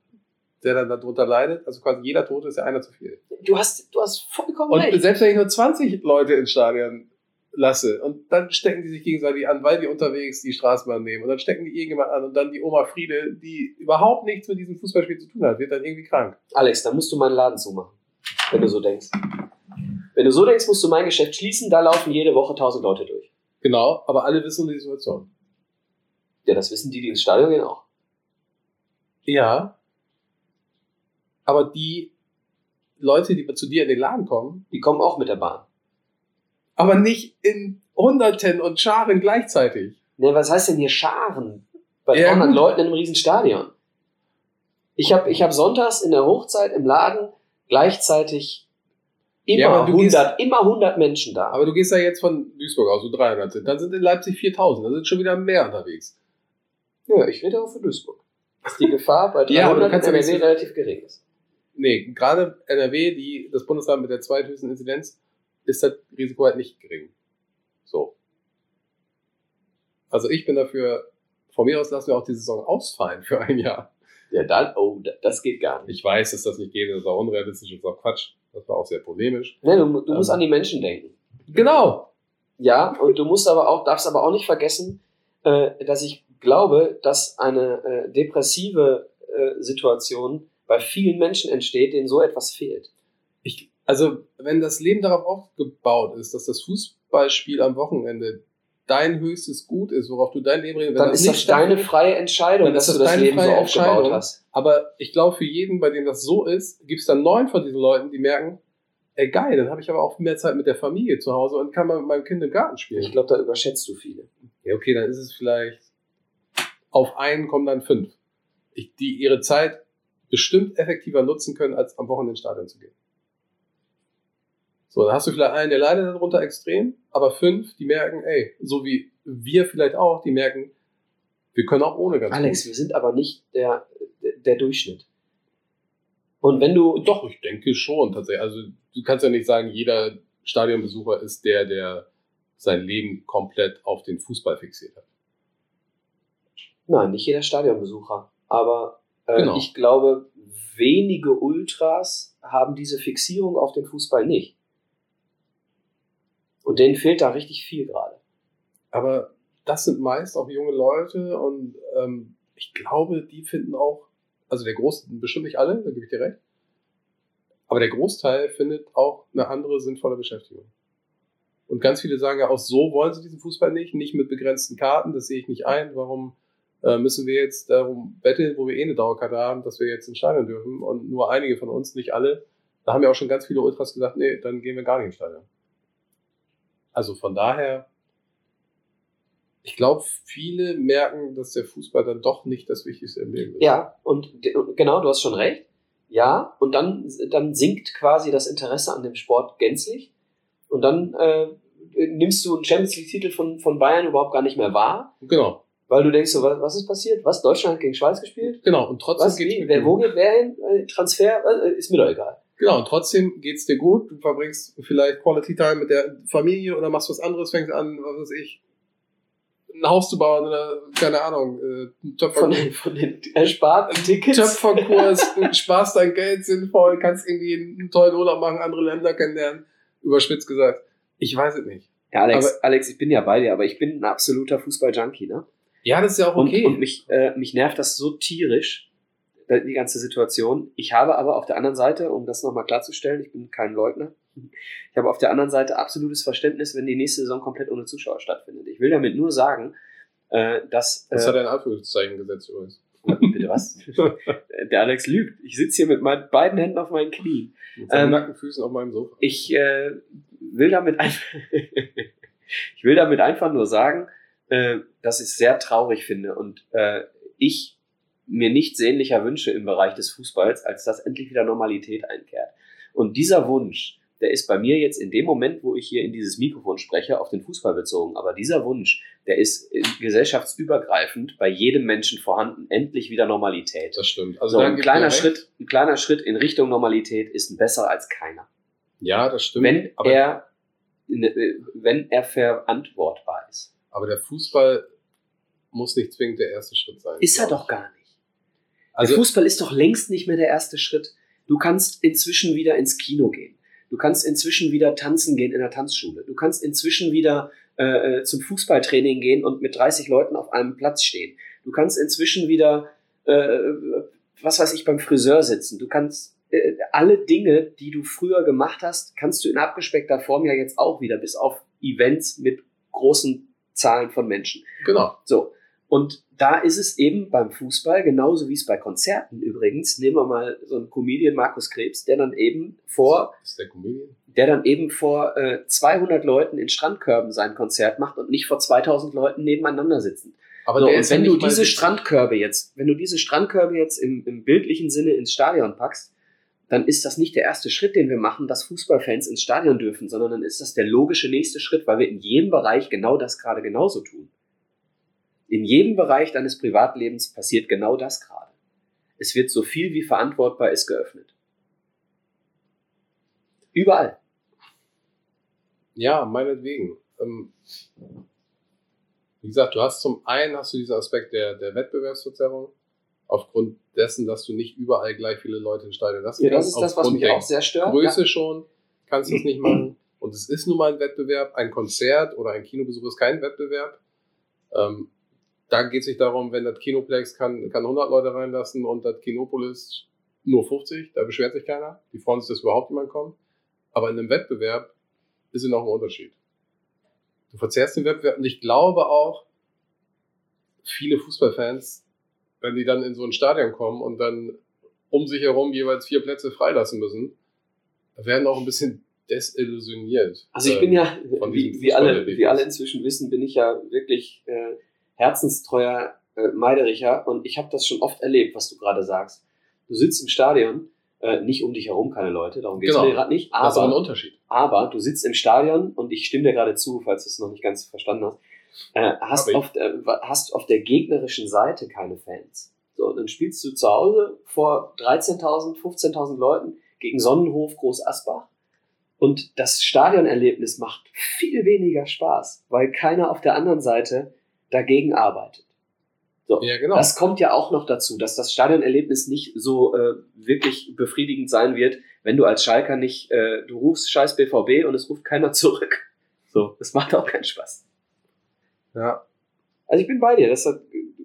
B: der dann darunter leidet, also quasi jeder Tote ist ja einer zu viel.
A: Du hast, du hast vollkommen
B: Und
A: recht.
B: selbst wenn ich nur 20 Leute ins Stadion lasse und dann stecken die sich gegenseitig an, weil die unterwegs die Straßenbahn nehmen und dann stecken die irgendjemand an und dann die Oma Friede, die überhaupt nichts mit diesem Fußballspiel zu tun hat, wird dann irgendwie krank.
A: Alex, dann musst du meinen Laden zumachen, wenn du so denkst. Wenn du so denkst, musst du mein Geschäft schließen, da laufen jede Woche 1000 Leute durch.
B: Genau, aber alle wissen um die Situation.
A: Ja, das wissen die, die ins Stadion gehen auch.
B: Ja. Aber die Leute, die zu dir in den Laden kommen,
A: Die kommen auch mit der Bahn.
B: aber nicht in Hunderten und Scharen gleichzeitig.
A: Ne, was heißt denn hier Scharen? Bei
B: Ja,
A: 300
B: gut.
A: Leuten in einem riesen Stadion. Ich habe ich hab sonntags in der Hochzeit im Laden gleichzeitig immer,
B: Ja, aber du gehst-
A: 100, immer 100 Menschen da.
B: Aber du gehst ja jetzt von Duisburg aus, so 300 sind. Dann sind in Leipzig 4000, dann sind schon wieder mehr unterwegs.
A: ja, ich rede auch für Duisburg. Dass die Gefahr bei 300 *laughs*
B: Ja, aber du kannst ja so-
A: relativ gering ist.
B: Nee, gerade NRW, die, das Bundesland mit der zweithöchsten Inzidenz, ist das Risiko halt nicht gering. So. Also ich bin dafür, von mir aus lassen wir auch die Saison ausfallen für ein Jahr.
A: Ja, dann, oh, da- das geht gar nicht.
B: Ich weiß, dass das nicht geht, das ist auch unrealistisch, das ist auch Quatsch. Das war auch sehr polemisch.
A: Ne, du, du musst
B: Ähm.
A: an die Menschen denken.
B: Genau.
A: Ja, und du musst aber auch, darfst aber auch nicht vergessen, äh, dass ich glaube, dass eine äh, depressive Fußballsituation bei vielen Menschen entsteht, denen so etwas fehlt.
B: Ich, also, wenn das Leben darauf aufgebaut ist, dass das Fußballspiel am Wochenende dein höchstes Gut ist, worauf du dein Leben
A: redest, dann das ist das deine freie Entscheidung,
B: dass das du das Leben so aufgebaut hast. Aber ich glaube, für jeden, bei dem das so ist, gibt es dann neun von diesen Leuten, die merken, ey geil, dann habe ich aber auch mehr Zeit mit der Familie zu Hause und kann mal mit meinem Kind im Garten spielen.
A: Ich glaube, da überschätzt du viele.
B: Ja, okay, dann ist es vielleicht auf einen kommen dann fünf, die ihre Zeit bestimmt effektiver nutzen können, als am Wochenende ins Stadion zu gehen. So, dann hast du vielleicht einen, der leidet darunter extrem, aber fünf, die merken, ey, so wie wir vielleicht auch, die merken, wir können auch ohne
A: ganz Alex, gut. wir sind aber nicht der, der Durchschnitt. Und wenn du.
B: Doch, ich denke schon tatsächlich. Also du kannst ja nicht sagen, jeder Stadionbesucher ist der, der sein Leben komplett auf den Fußball fixiert hat.
A: Nein, nicht jeder Stadionbesucher. Aber genau. ich glaube, wenige Ultras haben diese Fixierung auf den Fußball nicht. Und denen fehlt da richtig viel gerade.
B: Aber das sind meist auch junge Leute und ähm, ich glaube, die finden auch, also der Großteil, bestimmt nicht alle, da gebe ich dir recht, aber der Großteil findet auch eine andere sinnvolle Beschäftigung. Und ganz viele sagen ja auch, so wollen sie diesen Fußball nicht, nicht mit begrenzten Karten, das sehe ich nicht ein. Warum äh, müssen wir jetzt darum betteln, wo wir eh eine Dauerkarte haben, dass wir jetzt ins Stadion dürfen und nur einige von uns, nicht alle. Da haben ja auch schon ganz viele Ultras gesagt, nee, dann gehen wir gar nicht ins Stadion. Also von daher, ich glaube, viele merken, dass der Fußball dann doch nicht das Wichtigste im Leben ist.
A: Ja, und genau, du hast schon recht. Ja, und dann, dann sinkt quasi das Interesse an dem Sport gänzlich. Und dann äh, nimmst du einen Champions League-Titel von, von Bayern überhaupt gar nicht mehr wahr.
B: Genau.
A: Weil du denkst so, was, was ist passiert? Was? Deutschland hat gegen Schweiz gespielt?
B: Genau, und trotzdem
A: was, geht wer, Wo geht wer hin? Äh, Transfer? Äh, ist mir doch egal.
B: Genau, und trotzdem geht's dir gut. Du verbringst vielleicht Quality Time mit der Familie oder machst was anderes, fängst an, was weiß ich, ein Haus zu bauen oder, keine Ahnung,
A: äh, Töpfer von, den, von den ersparten Tickets.
B: Töpferkurs, *laughs* sparst dein Geld sinnvoll, kannst irgendwie einen tollen Urlaub machen, andere Länder kennenlernen. Überspitzt gesagt. Ich weiß es nicht.
A: Ja, Alex, aber, Alex, ich bin ja bei dir, aber ich bin ein absoluter Fußball-Junkie, ne?
B: Ja, das ist ja auch okay.
A: Und, und mich, äh, mich nervt das so tierisch, die ganze Situation. Ich habe aber auf der anderen Seite, um das nochmal klarzustellen, ich bin kein Leugner, *laughs* ich habe auf der anderen Seite absolutes Verständnis, wenn die nächste Saison komplett ohne Zuschauer stattfindet. Ich will damit nur sagen, äh, dass.
B: Das äh, hat ein Anführungszeichen gesetzt übrigens.
A: Bitte was? *laughs* Der Alex lügt. Ich sitze hier mit meinen beiden Händen auf meinen Knien.
B: Mit seinen ähm, nackten Füßen auf meinem Sofa.
A: Ich äh, will damit einfach. *laughs* ich will damit einfach nur sagen, äh, dass ich sehr traurig finde und äh, ich mir nichts sehnlicher wünsche im Bereich des Fußballs, als dass endlich wieder Normalität einkehrt. Und dieser Wunsch, der ist bei mir jetzt in dem Moment, wo ich hier in dieses Mikrofon spreche, auf den Fußball bezogen. Aber dieser Wunsch, der ist gesellschaftsübergreifend bei jedem Menschen vorhanden. Endlich wieder Normalität.
B: Das stimmt.
A: Also so, ein kleiner Schritt, ein kleiner Schritt in Richtung Normalität ist besser als keiner.
B: Ja, das stimmt.
A: Wenn er, wenn er verantwortbar ist.
B: Aber der Fußball muss nicht zwingend der erste Schritt sein.
A: Ist er doch gar nicht. Also, der Fußball ist doch längst nicht mehr der erste Schritt. Du kannst inzwischen wieder ins Kino gehen. Du kannst inzwischen wieder tanzen gehen in der Tanzschule. Du kannst inzwischen wieder äh, äh zum Fußballtraining gehen und mit 30 Leuten auf einem Platz stehen. Du kannst inzwischen wieder, äh, was weiß ich, beim Friseur sitzen. Du kannst äh, alle Dinge, die du früher gemacht hast, kannst du in abgespeckter Form ja jetzt auch wieder, bis auf Events mit großen Zahlen von Menschen.
B: Genau.
A: So. Und da ist es eben beim Fußball, genauso wie es bei Konzerten übrigens, nehmen wir mal so einen Comedian Markus Krebs, der dann eben vor,
B: ist der Comedian?
A: Der dann eben vor äh, 200 Leuten in Strandkörben sein Konzert macht und nicht vor 2000 Leuten nebeneinander sitzen. Aber so, wenn du diese Strandkörbe jetzt, wenn du diese Strandkörbe jetzt im, im bildlichen Sinne ins Stadion packst, dann ist das nicht der erste Schritt, den wir machen, dass Fußballfans ins Stadion dürfen, sondern dann ist das der logische nächste Schritt, weil wir in jedem Bereich genau das gerade genauso tun. In jedem Bereich deines Privatlebens passiert genau das gerade. Es wird so viel wie verantwortbar ist geöffnet. Überall.
B: Ja, meinetwegen. Ähm, wie gesagt, du hast zum einen hast du diesen Aspekt der, der Wettbewerbsverzerrung, aufgrund dessen, dass du nicht überall gleich viele Leute in Stadion lassen
A: ja, Das ist das, was mich auch sehr stört.
B: Größe ja. schon, kannst du es nicht machen. Und es ist nun mal ein Wettbewerb. Ein Konzert oder ein Kinobesuch ist kein Wettbewerb. Ähm, da geht es nicht darum, wenn das Kinoplex kann, kann 100 Leute reinlassen und das Kinopolis nur 50, da beschwert sich keiner. Die freuen sich, dass überhaupt jemand kommt. Aber in einem Wettbewerb ist es noch ein Unterschied. Du verzerrst den Wettbewerb und ich glaube auch, viele Fußballfans, wenn die dann in so ein Stadion kommen und dann um sich herum jeweils vier Plätze freilassen müssen, werden auch ein bisschen desillusioniert.
A: Also ich bin ja, wie, wie, alle, wie alle inzwischen wissen, bin ich ja wirklich äh, herzenstreuer äh, Meidericher und ich habe das schon oft erlebt, was du gerade sagst. Du sitzt im Stadion, äh, nicht um dich herum keine Leute, darum geht es genau. mir gerade nicht. Aber,
B: das ist ein Unterschied.
A: Aber du sitzt im Stadion und ich stimme dir gerade zu, falls du es noch nicht ganz verstanden hast, äh, hast, auf der, hast auf der gegnerischen Seite keine Fans. So, dann spielst du zu Hause vor 13.000, 15.000 Leuten gegen Sonnenhof Groß Asbach und das Stadionerlebnis macht viel weniger Spaß, weil keiner auf der anderen Seite dagegen arbeitet. So, ja, genau. Das kommt ja auch noch dazu, dass das Stadionerlebnis nicht so äh, wirklich befriedigend sein wird, wenn du als Schalker nicht, äh, du rufst scheiß BVB und es ruft keiner zurück. So, das macht auch keinen Spaß.
B: Ja.
A: Also ich bin bei dir, dass das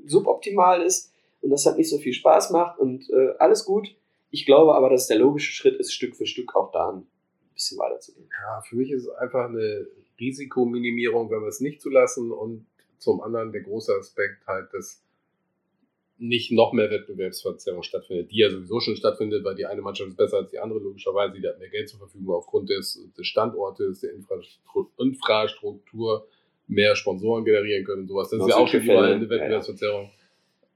A: suboptimal ist und das hat nicht so viel Spaß macht und äh, alles gut. Ich glaube aber, dass der logische Schritt ist, Stück für Stück auch da ein bisschen weiterzugehen.
B: Ja, für mich ist es einfach eine Risikominimierung, wenn wir es nicht zulassen und zum anderen der große Aspekt halt, dass nicht noch mehr Wettbewerbsverzerrung stattfindet, die ja sowieso schon stattfindet, weil die eine Mannschaft ist besser als die andere, logischerweise, die hat mehr Geld zur Verfügung aufgrund des, des Standortes, der Infrastruktur, mehr Sponsoren generieren können und sowas. Das ist ja auch schon überall eine Wettbewerbsverzerrung.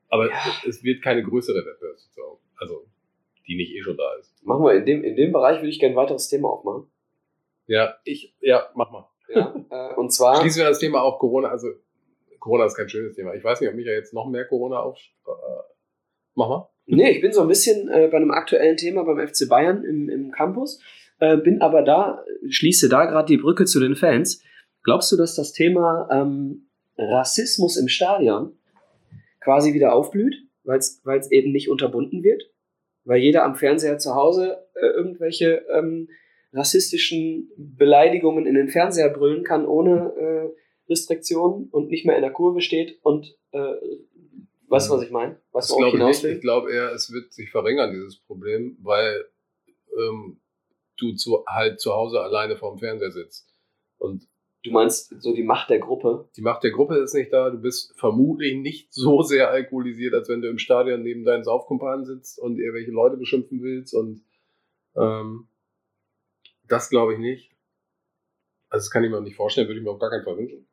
B: Aber ja. es wird keine größere Wettbewerbsverzerrung. Also, die nicht eh schon da ist.
A: Machen wir in dem, in dem Bereich würde ich gerne ein weiteres Thema aufmachen.
B: Ja, ich, ja, mach mal.
A: Ja, äh, und zwar.
B: Schließen wir das Thema auf Corona, also Corona ist kein schönes Thema. Ich weiß nicht, ob mich ja jetzt noch mehr Corona auf. Äh, mach mal.
A: Nee, ich bin so ein bisschen äh, bei einem aktuellen Thema beim FC Bayern im, im Campus, äh, bin aber da, schließe da gerade die Brücke zu den Fans. Glaubst du, dass das Thema ähm, Rassismus im Stadion quasi wieder aufblüht, weil es eben nicht unterbunden wird? Weil jeder am Fernseher zu Hause äh, irgendwelche ähm, rassistischen Beleidigungen in den Fernseher brüllen kann, ohne äh, Restriktionen und nicht mehr in der Kurve steht und äh, weißt du, was ich meine?
B: Was das glaube ich nicht. Ich glaube eher, es wird sich verringern, dieses Problem, weil ähm, du zu, halt zu Hause alleine vorm Fernseher sitzt. Und
A: Du meinst so die Macht der Gruppe?
B: Die Macht der Gruppe ist nicht da. Du bist vermutlich nicht so sehr alkoholisiert, als wenn du im Stadion neben deinen Saufkumpanen sitzt und irgendwelche Leute beschimpfen willst. Und ähm, das glaube ich nicht. Also das kann ich mir auch nicht vorstellen, würde ich mir auf gar keinen Fall wünschen.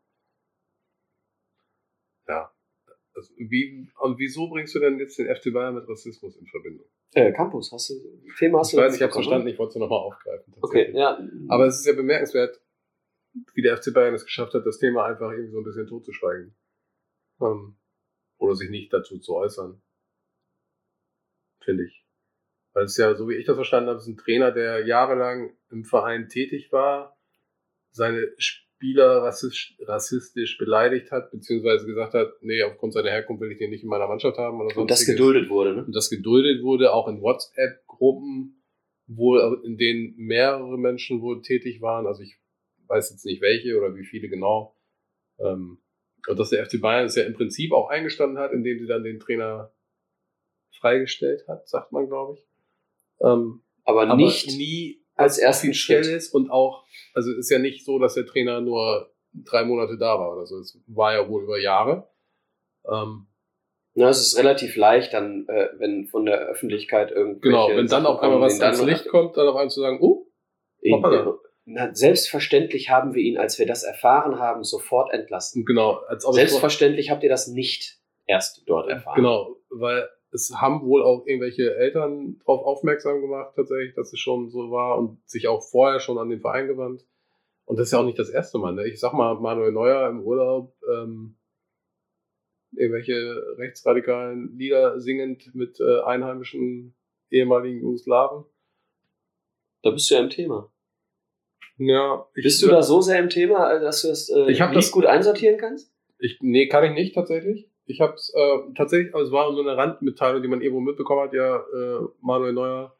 B: Ja. Also wie, und wieso bringst du denn jetzt den FC Bayern mit Rassismus in Verbindung?
A: Äh, Campus, hast du Thema hast
B: ich du weiß, ich habe verstanden, ich wollte es nochmal aufgreifen.
A: Okay, ja.
B: Aber es ist ja bemerkenswert, wie der FC Bayern es geschafft hat, das Thema einfach irgendwie so ein bisschen totzuschweigen. Ähm, oder sich nicht dazu zu äußern. Finde ich. Weil es ja, so wie ich das verstanden habe, ist ein Trainer, der jahrelang im Verein tätig war, seine Spieler rassistisch, rassistisch beleidigt hat, beziehungsweise gesagt hat, nee, aufgrund seiner Herkunft will ich den nicht in meiner Mannschaft haben.
A: Oder Und das geduldet wurde, ne?
B: Und das geduldet wurde, auch in WhatsApp-Gruppen, wohl in denen mehrere Menschen wohl tätig waren. Also ich weiß jetzt nicht welche oder wie viele genau. Ähm, und dass der FC Bayern es ja im Prinzip auch eingestanden hat, indem sie dann den Trainer freigestellt hat, sagt man, glaube ich.
A: Ähm, aber, aber nicht
B: nie als ist und auch, also ist ja nicht so, dass der Trainer nur drei Monate da war oder so. Es war ja wohl über Jahre.
A: Ähm, Na, es ist relativ leicht, dann, äh, wenn von der Öffentlichkeit irgendwie.
B: Genau, wenn dann auf einmal was ans Licht kommt, dann auf einmal zu sagen, oh,
A: hoppala. Na, selbstverständlich haben wir ihn, als wir das erfahren haben, sofort entlassen.
B: Genau.
A: Selbstverständlich habt ihr das nicht erst dort erfahren.
B: Genau, weil es haben wohl auch irgendwelche Eltern darauf aufmerksam gemacht, tatsächlich, dass es schon so war und sich auch vorher schon an den Verein gewandt. Und das ist ja auch nicht das erste Mal. Ne? Ich sag mal, Manuel Neuer im Urlaub ähm, irgendwelche rechtsradikalen Lieder singend mit äh, einheimischen ehemaligen Jugoslawen.
A: Da bist du ja im Thema.
B: Ja.
A: Bist du da so sehr im Thema, dass du es äh,
B: ich nicht das,
A: gut einsortieren kannst?
B: Ich, nee, kann ich nicht tatsächlich. Ich habe es äh, tatsächlich, also es war so eine Randmitteilung, die man irgendwo mitbekommen hat, ja, äh, Manuel Neuer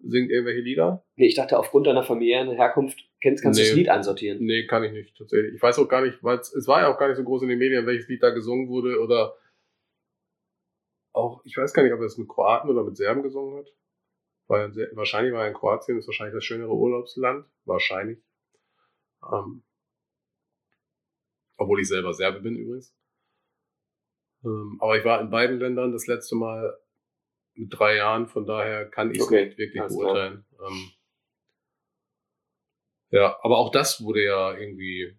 B: singt irgendwelche Lieder.
A: Nee, ich dachte, aufgrund deiner familiären Herkunft kennst, kannst du
B: Nee.
A: das Lied einsortieren.
B: Nee, kann ich nicht, tatsächlich. Ich weiß auch gar nicht, weil es, es war ja auch gar nicht so groß in den Medien, welches Lied da gesungen wurde oder auch, ich weiß gar nicht, ob er es mit Kroaten oder mit Serben gesungen hat. War sehr, wahrscheinlich war er in Kroatien, ist wahrscheinlich das schönere Urlaubsland. Wahrscheinlich. Ähm, obwohl ich selber Serbe bin übrigens. Ähm, aber ich war in beiden Ländern das letzte Mal mit drei Jahren, von daher kann ich es
A: Okay,
B: nicht wirklich beurteilen. Ähm, ja, aber auch das wurde ja irgendwie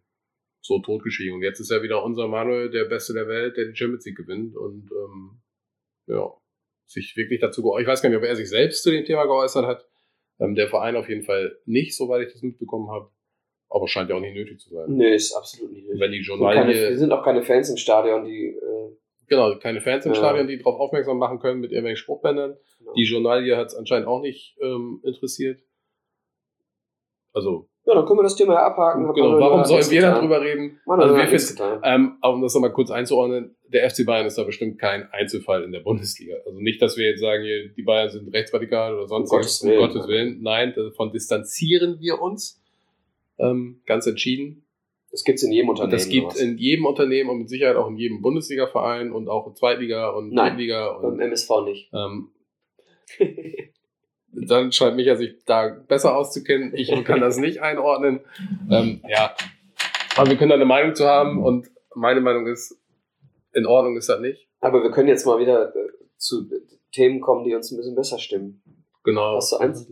B: so totgeschrieben. Und jetzt ist ja wieder unser Manuel der Beste der Welt, der die Champions League gewinnt und ähm, ja, sich wirklich dazu geäußert. Ich weiß gar nicht, ob er sich selbst zu dem Thema geäußert hat. Ähm, der Verein auf jeden Fall nicht, soweit ich das mitbekommen habe. Aber scheint ja auch nicht nötig zu sein.
A: Nee, ist absolut nicht nötig.
B: Wenn die
A: Sind keine,
B: Journalie,
A: wir sind auch keine Fans im Stadion, die. Äh,
B: genau, keine Fans im
A: Ja.
B: Stadion, die darauf aufmerksam machen können mit irgendwelchen Spruchbändern.
A: genau.
B: Die Journalie hat es anscheinend auch nicht ähm, interessiert. Also,
A: ja, dann können wir das Thema ja abhaken.
B: Genau, warum sollen wir
A: getan.
B: darüber reden? Also, wir
A: getan.
B: ähm, um das nochmal kurz einzuordnen, der FC Bayern ist da bestimmt kein Einzelfall in der Bundesliga. Also nicht, dass wir jetzt sagen, hier, die Bayern sind rechtsradikal oder sonst
A: Um Gottes
B: um
A: Willen.
B: Gottes Willen. Nein, davon distanzieren wir uns ähm, ganz entschieden.
A: Das gibt es in jedem Unternehmen.
B: das gibt in jedem Unternehmen und mit Sicherheit auch in jedem Bundesliga-Verein und auch in Zweitliga und
A: Nein.
B: Drittliga.
A: beim
B: Und,
A: MSV nicht.
B: ähm, *laughs* dann scheint Micha sich da besser auszukennen. Ich kann das nicht einordnen. Ähm, ja, aber wir können da eine Meinung zu haben und meine Meinung ist, in Ordnung ist das nicht.
A: Aber wir können jetzt mal wieder äh, zu äh, Themen kommen, die uns ein bisschen besser stimmen.
B: Genau.
A: Hast du eins?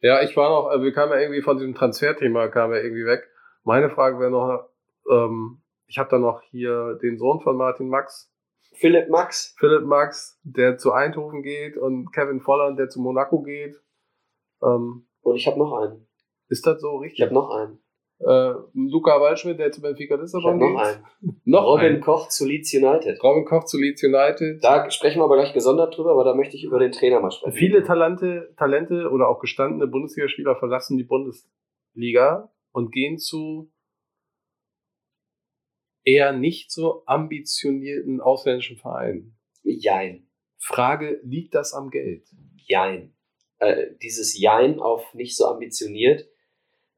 B: Ja, ich war noch, also wir kamen ja irgendwie von diesem Transferthema, kamen wir irgendwie weg. Meine Frage wäre noch, ähm, ich habe da noch hier den Sohn von Martin Max,
A: Philipp Max.
B: Philipp Max, der zu Eindhoven geht und Kevin Volland, der zu Monaco geht. Ähm,
A: Und ich habe noch einen.
B: ist das so
A: Ich
B: richtig?
A: habe noch einen.
B: Äh, Luca Waldschmidt, der zu Benfica
A: Ich
B: Lissabon
A: noch
B: geht.
A: einen. *laughs*
B: Noch
A: Robin
B: einen.
A: Koch zu Leeds United.
B: Robin Koch zu Leeds United.
A: Da sprechen wir aber gleich gesondert drüber, aber da möchte ich über den Trainer mal sprechen.
B: Viele Talente, Talente oder auch gestandene Bundesligaspieler verlassen die Bundesliga und gehen zu eher nicht so ambitionierten ausländischen Vereinen.
A: Jein.
B: Frage, liegt das am Geld?
A: Jein. Äh, dieses Jein auf nicht so ambitioniert.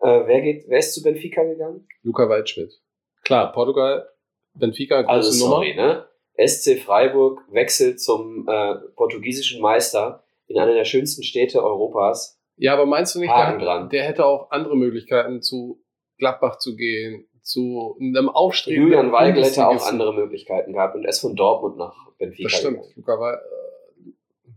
A: Äh, wer, geht, wer ist zu Benfica gegangen?
B: Luca Waldschmidt. Klar, Portugal, Benfica, große
A: Also
B: Nummer.
A: sorry, ne? SC Freiburg wechselt zum äh, portugiesischen Meister in einer der schönsten Städte Europas.
B: Ja, aber meinst du nicht, der, der hätte auch andere Möglichkeiten, zu Gladbach zu gehen, zu einem Aufstreben?
A: Julian Weigel hätte auch andere Möglichkeiten gehabt und er ist von Dortmund nach Benfica
B: Das stimmt. Luca Weigel. Äh,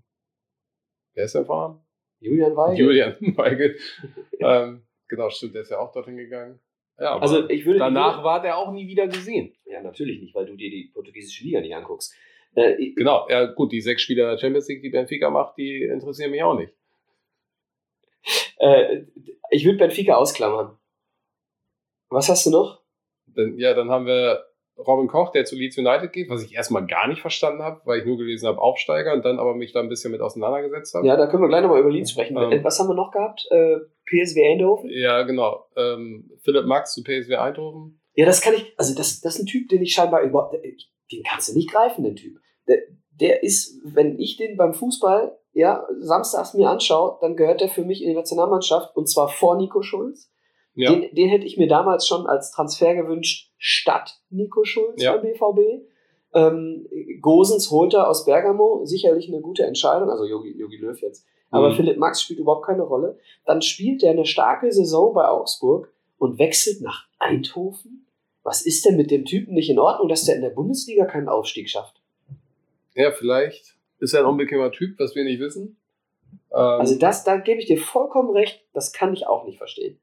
B: wer ist der Vorname?
A: Julian Weigel?
B: Julian Weigel. *laughs* ähm, genau, stimmt, der ist ja auch dorthin gegangen. Ja, aber
A: Also ich würde
B: danach war der auch nie wieder gesehen.
A: Ja, natürlich nicht, weil du dir die portugiesische Liga nicht anguckst. Äh, ich-
B: Genau, ja gut, die sechs Spieler der Champions League, die Benfica macht, die interessieren mich auch nicht.
A: äh, ich würde Benfica ausklammern. Was hast du noch?
B: Dann, ja, dann haben wir Robin Koch, der zu Leeds United geht, was ich erstmal gar nicht verstanden habe, weil ich nur gelesen habe Aufsteiger und dann aber mich da ein bisschen mit auseinandergesetzt habe.
A: Ja, da können wir gleich nochmal über Leeds sprechen.
B: Ähm.
A: Äh, Was haben wir noch gehabt? Äh, PSV Eindhoven?
B: Ja, genau. Ähm, Philipp Max zu PSW Eindhoven.
A: Ja, das kann ich, also das, das ist ein Typ, den ich scheinbar überhaupt, den kannst du nicht greifen, den Typ. Der, der ist, wenn ich den beim Fußball, ja, samstags mir anschaue, dann gehört der für mich in die Nationalmannschaft und zwar vor Nico Schulz.
B: Ja,
A: Den, den hätte ich mir damals schon als Transfer gewünscht, statt Nico Schulz
B: Ja.
A: beim BVB. Ähm, Gosens holt er aus Bergamo, sicherlich eine gute Entscheidung, also Jogi, Jogi Löw jetzt. Aber
B: Mhm.
A: Philipp Max spielt überhaupt keine Rolle. Dann spielt er eine starke Saison bei Augsburg und wechselt nach Eindhoven. Was ist denn mit dem Typen nicht in Ordnung, dass der in der Bundesliga keinen Aufstieg schafft?
B: ja, vielleicht ist er ein unbequemer Typ, was wir nicht wissen. Ähm,
A: Also das, da gebe ich dir vollkommen recht, das kann ich auch nicht verstehen.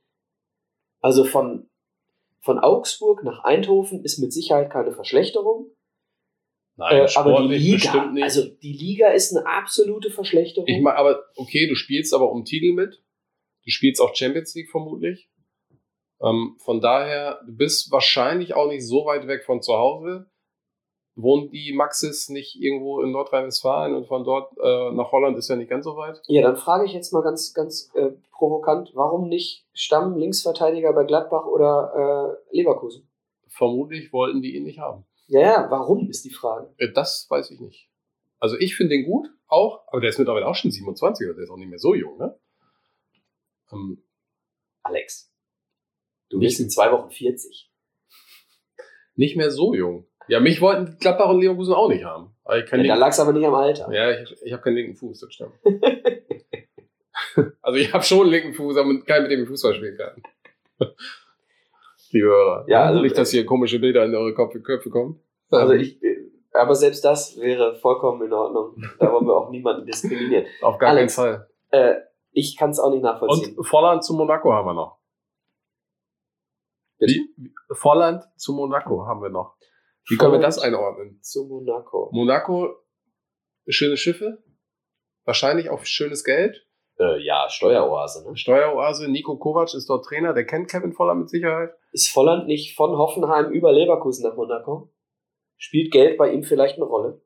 A: Also von, von Augsburg nach Eindhoven ist mit Sicherheit keine Verschlechterung.
B: nein,
A: Äh, aber die Liga, also die Liga ist eine absolute Verschlechterung.
B: Ich meine, aber okay, du spielst aber um Titel mit. Du spielst auch Champions League vermutlich. Ähm, von daher, du bist wahrscheinlich auch nicht so weit weg von zu Hause. Wohnen die Maxis nicht irgendwo in Nordrhein-Westfalen und von dort äh, nach Holland ist ja nicht ganz so weit?
A: ja, dann frage ich jetzt mal ganz, ganz äh, provokant, warum nicht Stamm Linksverteidiger bei Gladbach oder äh, Leverkusen?
B: Vermutlich wollten die ihn nicht haben.
A: Ja, ja, warum ist die Frage.
B: Äh, Das weiß ich nicht. Also ich finde den gut, auch, aber der ist mittlerweile auch schon 27, oder der ist auch nicht mehr so jung, ne? Ähm,
A: Alex, du bist in zwei Wochen 40.
B: nicht mehr so jung. Ja, mich wollten Gladbach und Leverkusen auch nicht haben.
A: Ja, da lag es aber nicht am Alter.
B: ja, ich, ich habe keinen linken Fuß, das stimmt. *laughs* also ich habe schon einen linken Fuß, aber keinen, mit dem ich Fußball spielen kann. *laughs* Liebe Hörer.
A: Ja, also-
B: nicht, dass hier komische Bilder in eure Köpfe, Köpfe kommen.
A: Also ich, aber selbst das wäre vollkommen in Ordnung. Da wollen wir auch niemanden diskriminieren. *laughs*
B: Auf gar
A: Alex.
B: keinen Fall.
A: Äh, ich kann es auch nicht nachvollziehen.
B: Und Volland zu Monaco haben wir noch.
A: Bitte?
B: Wie? Volland zu Monaco haben wir noch. Wie können wir das einordnen?
A: Zu Monaco.
B: Monaco, schöne Schiffe, wahrscheinlich auch schönes Geld.
A: Äh, ja, Steueroase. Ne?
B: Steueroase, Nico Kovac ist dort Trainer, der kennt Kevin Volland mit Sicherheit.
A: Ist Volland nicht von Hoffenheim über Leverkusen nach Monaco? Spielt Geld bei ihm vielleicht eine Rolle?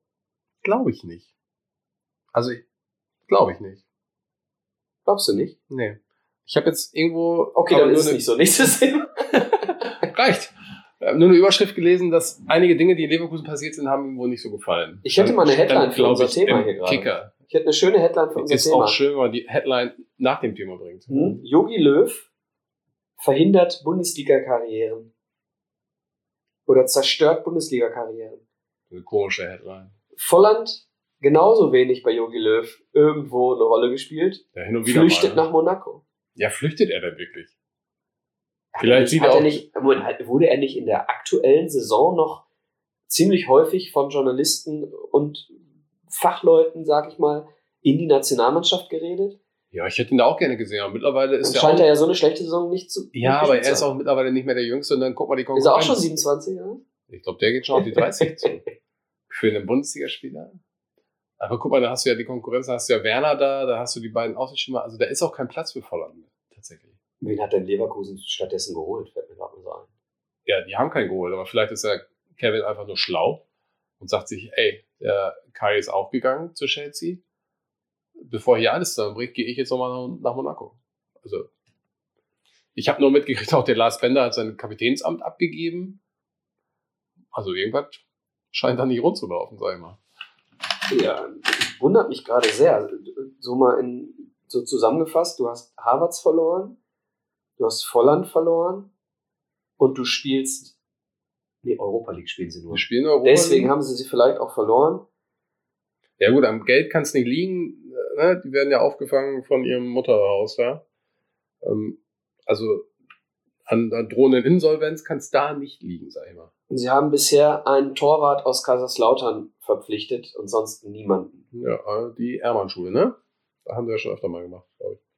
B: Glaube ich nicht. Also, ich, glaube ich nicht.
A: Glaubst du nicht?
B: Nee. Ich habe jetzt irgendwo.
A: Okay, dann ist es nicht so. Nächstes Thema. *laughs*
B: Reicht. Nur eine Überschrift gelesen, dass einige Dinge, die in Leverkusen passiert sind, haben ihm wohl nicht so gefallen.
A: Ich hätte mal eine Headline für unser
B: ich,
A: Thema hier gerade.
B: Kicker.
A: Ich hätte eine schöne Headline für unser
B: Ist
A: Thema.
B: auch schön, wenn man die Headline nach dem Thema bringt.
A: Hm? Jogi Löw verhindert Bundesliga-Karrieren. Oder zerstört Bundesliga-Karrieren.
B: Eine komische Headline.
A: Volland genauso wenig bei Jogi Löw irgendwo eine Rolle gespielt.
B: Ja, hin und wieder
A: Flüchtet
B: mal, ne?
A: nach Monaco.
B: Ja, flüchtet er denn wirklich? Vielleicht sieht er
A: er
B: auch-
A: nicht, wurde er nicht in der aktuellen Saison noch ziemlich häufig von Journalisten und Fachleuten, sag ich mal, in die Nationalmannschaft geredet?
B: Ja, ich hätte ihn da auch gerne gesehen. Aber mittlerweile ist
A: Dann
B: er
A: scheint er ja so eine schlechte Saison nicht zu.
B: Ja, aber er ist auch mittlerweile nicht mehr der Jüngste und dann guck mal die
A: Ist
B: Konkurrenz.
A: er auch schon 27 Jahre?
B: Ich glaube, der geht schon auf die 30 zu. *laughs* Für einen Bundesligaspieler. Aber guck mal, da hast du ja die Konkurrenz, da hast du ja Werner da, da hast du die beiden Außenstürmer. Also da ist auch kein Platz für Volland mehr, tatsächlich.
A: Wen hat denn Leverkusen stattdessen geholt? Fällt mir gerade mal so ein.
B: Ja, die haben keinen geholt, aber vielleicht ist ja Kevin einfach nur schlau und sagt sich, ey, der Kai ist auch gegangen zu Chelsea. Bevor hier alles zusammenbricht, gehe ich jetzt nochmal nach, nach Monaco. Also, ich habe nur mitgekriegt, auch der Lars Bender hat sein Kapitänsamt abgegeben. Also irgendwas scheint da nicht rund zu laufen, sag ich mal.
A: Ja, wundert mich gerade sehr. So mal in, so zusammengefasst, du hast Harvards verloren, du hast Volland verloren und du spielst. Nee, Europa League spielen sie nur.
B: Wir spielen Europa
A: Deswegen
B: League.
A: haben sie sie vielleicht auch verloren.
B: Ja gut, am Geld kann es nicht liegen. Ne? Die werden ja aufgefangen von ihrem Mutterhaus da. Ähm, also an der drohenden Insolvenz kann es da nicht liegen, sag ich mal.
A: Und sie haben bisher einen Torwart aus Kaiserslautern verpflichtet und sonst niemanden.
B: Ja, äh, die Ermann-Schule, ne? Da haben sie ja schon öfter mal gemacht, glaube ich.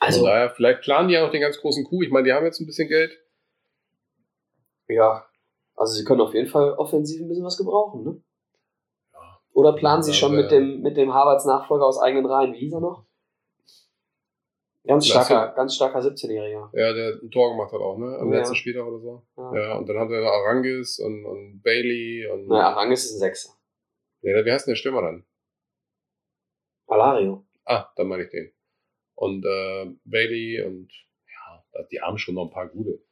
A: Also,
B: Von daher, vielleicht planen die ja noch den ganz großen Coup. Ich meine, die haben jetzt ein bisschen Geld.
A: ja. Also sie können auf jeden Fall offensiv ein bisschen was gebrauchen, ne?
B: Ja.
A: Oder planen sie
B: Ja,
A: schon mit dem, mit dem Harvards Nachfolger aus eigenen Reihen? Wie hieß er noch? Ganz starker, ganz starker 17-Jähriger.
B: Ja, der ein Tor gemacht hat auch, ne? Am
A: Ja.
B: letzten Spieltag oder so.
A: Ja.
B: Ja, und dann haben sie da Arangis und, und Bailey und.
A: Naja, Arangis ist ein Sechser.
B: Ja, wie heißt denn der Stürmer dann?
A: Alario.
B: Ah, dann meine ich den. Und äh, Bailey und ja, die haben schon noch ein paar gute.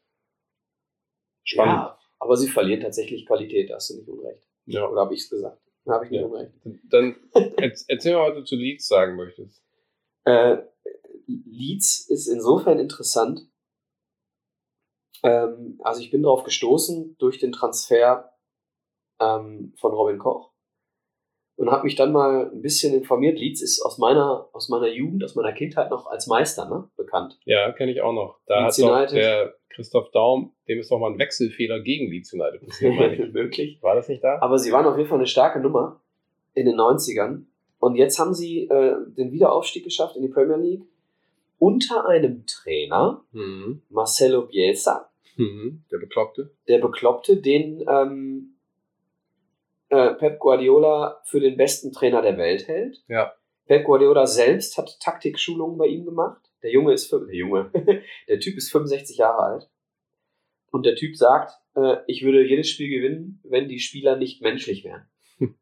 B: Spannend.
A: Ja, aber sie verlieren tatsächlich Qualität, da hast du nicht unrecht.
B: Ja.
A: Oder habe ich es gesagt? Habe ich nicht
B: Ja.
A: unrecht.
B: Dann erz- erzähl mal, was du zu Leeds sagen möchtest.
A: Äh, Leeds ist insofern interessant. Ähm, also ich bin darauf gestoßen durch den Transfer ähm, von Robin Koch und habe mich dann mal ein bisschen informiert. Leeds ist aus meiner, aus meiner Jugend, aus meiner Kindheit noch als Meister ne, bekannt.
B: Ja, kenne ich auch noch. Da
A: Leeds
B: hat
A: United.
B: der Christoph Daum, dem ist doch mal ein Wechselfehler gegen Leeds United passiert. *laughs*
A: Wirklich.
B: War das nicht da?
A: Aber sie waren auf jeden Fall eine starke Nummer in den 90ern. Und jetzt haben sie äh, den Wiederaufstieg geschafft in die Premier League unter einem Trainer,
B: Mhm.
A: Marcelo Bielsa,
B: Mhm. Der Bekloppte.
A: der Bekloppte, den ähm, äh, Pep Guardiola für den besten Trainer der Welt hält.
B: Ja.
A: Pep Guardiola selbst hat Taktikschulungen bei ihm gemacht. Der Junge ist der Junge, *laughs* der Typ ist 65 Jahre alt. Und der Typ sagt, äh, ich würde jedes Spiel gewinnen, wenn die Spieler nicht menschlich wären. *laughs*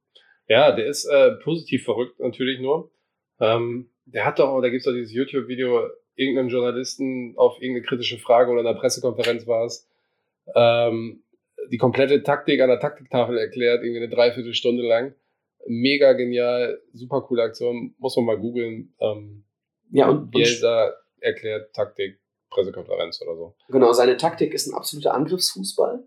B: Ja, der ist äh, positiv verrückt natürlich nur. Ähm, der hat doch, da gibt's doch dieses YouTube-Video, irgendeinen Journalisten auf irgendeine kritische Frage oder in einer Pressekonferenz war es, ähm, die komplette Taktik an der Taktiktafel erklärt, irgendwie eine Dreiviertelstunde lang. Mega genial, super coole Aktion, muss man mal googeln. Ähm,
A: Ja, und,
B: Bielsa erklärt Taktik, Pressekonferenz oder so.
A: Genau, seine Taktik ist ein absoluter Angriffsfußball.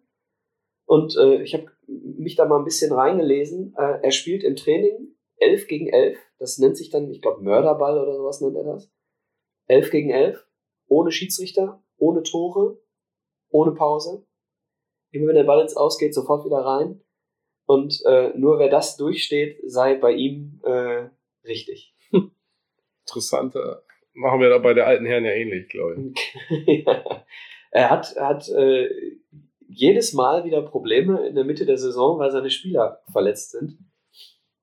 A: Und äh, ich habe mich da mal ein bisschen reingelesen. Äh, er spielt im Training 11 gegen 11. Das nennt sich dann, ich glaube, Mörderball oder sowas nennt er das. 11 gegen 11. Ohne Schiedsrichter, ohne Tore, ohne Pause. Immer wenn der Ball ins Ausgeht, sofort wieder rein. Und äh, nur wer das durchsteht, sei bei ihm äh, richtig.
B: Interessante. Machen wir da bei der alten Herren ja ähnlich, glaube ich.
A: ja. *laughs* Er hat, hat äh, jedes Mal wieder Probleme in der Mitte der Saison, weil seine Spieler verletzt sind.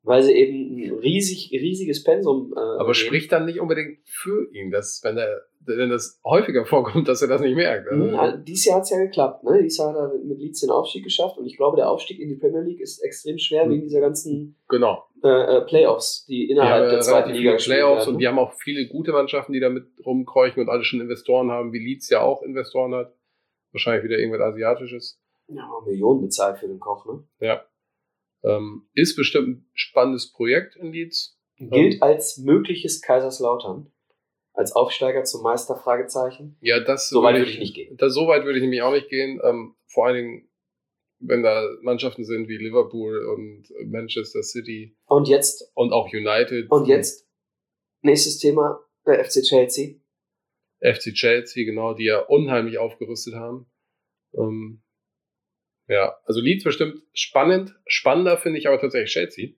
A: Weil sie eben ein riesig, riesiges Pensum. Äh,
B: Aber spricht dann nicht unbedingt für ihn, dass, wenn, er, wenn das häufiger vorkommt, dass er das nicht merkt. Also,
A: ja, Dieses Jahr hat es ja geklappt. Ne? Dieses Jahr hat er mit Leeds den Aufstieg geschafft und ich glaube, der Aufstieg in die Premier League ist extrem schwer
B: Mhm.
A: wegen dieser ganzen
B: genau.
A: äh, äh, Playoffs, die
B: Die
A: innerhalb
B: haben
A: der zweiten Liga
B: viele Playoffs
A: werden.
B: und die haben auch viele gute Mannschaften, die da mit rumkreuchen und alle schon Investoren haben, wie Leeds ja auch Investoren hat. Wahrscheinlich wieder irgendwas Asiatisches.
A: ja, Millionen bezahlt für den Koch. Ne?
B: Ja. Ähm, ist bestimmt ein spannendes Projekt in Leeds.
A: Gilt als mögliches Kaiserslautern. Als Aufsteiger zum Meister? Fragezeichen.
B: Ja, das
A: So weit
B: würde
A: ich nicht gehen.
B: Da, so weit würde ich nämlich auch nicht gehen. Ähm, vor allen Dingen, wenn da Mannschaften sind wie Liverpool und Manchester City
A: Und jetzt,
B: und auch United.
A: und jetzt, nächstes Thema, der FC Chelsea.
B: FC Chelsea, genau, die ja unheimlich aufgerüstet haben. Ähm, ja, also Leeds bestimmt spannend. Spannender finde ich aber tatsächlich Chelsea.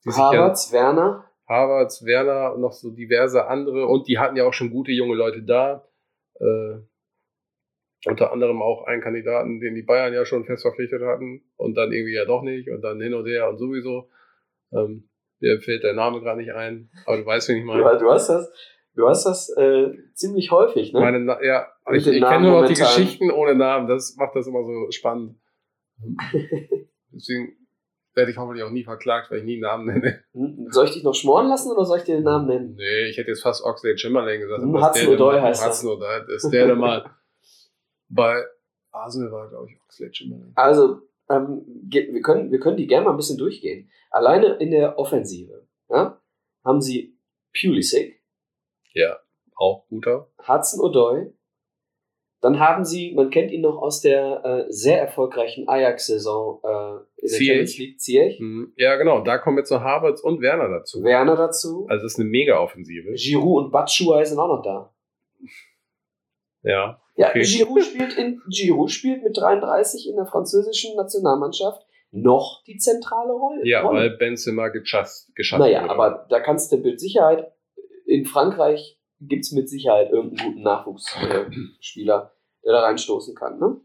B: Sich ja-
A: Havertz, Werner.
B: Havertz, Werner und noch so diverse andere. Und die hatten ja auch schon gute junge Leute da. Äh, unter anderem auch einen Kandidaten, den die Bayern ja schon fest verpflichtet hatten. Und dann irgendwie ja doch nicht. Und dann hin und her und sowieso. Ähm, mir fällt der Name gerade nicht ein. Aber du weißt, wen ich meine.
A: Du, du hast das, du hast das äh, ziemlich häufig, ne?
B: Meine, Na- ja,
A: Mit
B: ich, ich kenne nur noch die. Geschichten ohne Namen. Das macht das immer so spannend. *laughs* Deswegen werde ich hoffentlich auch nie verklagt, weil ich nie Namen nenne.
A: Hm, Soll ich dich noch schmoren lassen oder soll ich dir den Namen nennen?
B: Nee, ich hätte jetzt fast Oxlade Chamberlain gesagt.
A: Hm, Hudson-Odoi
B: denn-
A: heißt er.
B: Hudson-Odoi, ist der *laughs* der mal bei Arsenal war, glaube ich, Oxlade Chamberlain.
A: Also, ähm, wir, können, wir können die gerne mal ein bisschen durchgehen. Alleine in der Offensive ja, haben sie Pulisic,
B: Ja, auch guter.
A: Hudson Odoi. Dann haben sie, man kennt ihn noch aus der äh, sehr erfolgreichen Ajax-Saison äh, in der
B: Ziyech.
A: Champions League, Ziyech.
B: Mhm. Ja, genau. Da kommen jetzt noch Havertz und Werner dazu.
A: Werner dazu.
B: Also, das ist eine Mega-Offensive.
A: Giroud und Batshuayi sind auch noch da.
B: Ja.
A: Ja,
B: Okay.
A: Giroud, spielt in, Giroud spielt mit 33 in der französischen Nationalmannschaft noch die zentrale Rolle.
B: Ja,
A: Rolle.
B: weil Benzema geschafft, geschafft
A: Naja,
B: wurde.
A: aber da kannst du mit Sicherheit, in Frankreich gibt's mit Sicherheit irgendeinen guten Nachwuchsspieler, der da reinstoßen kann. Ne?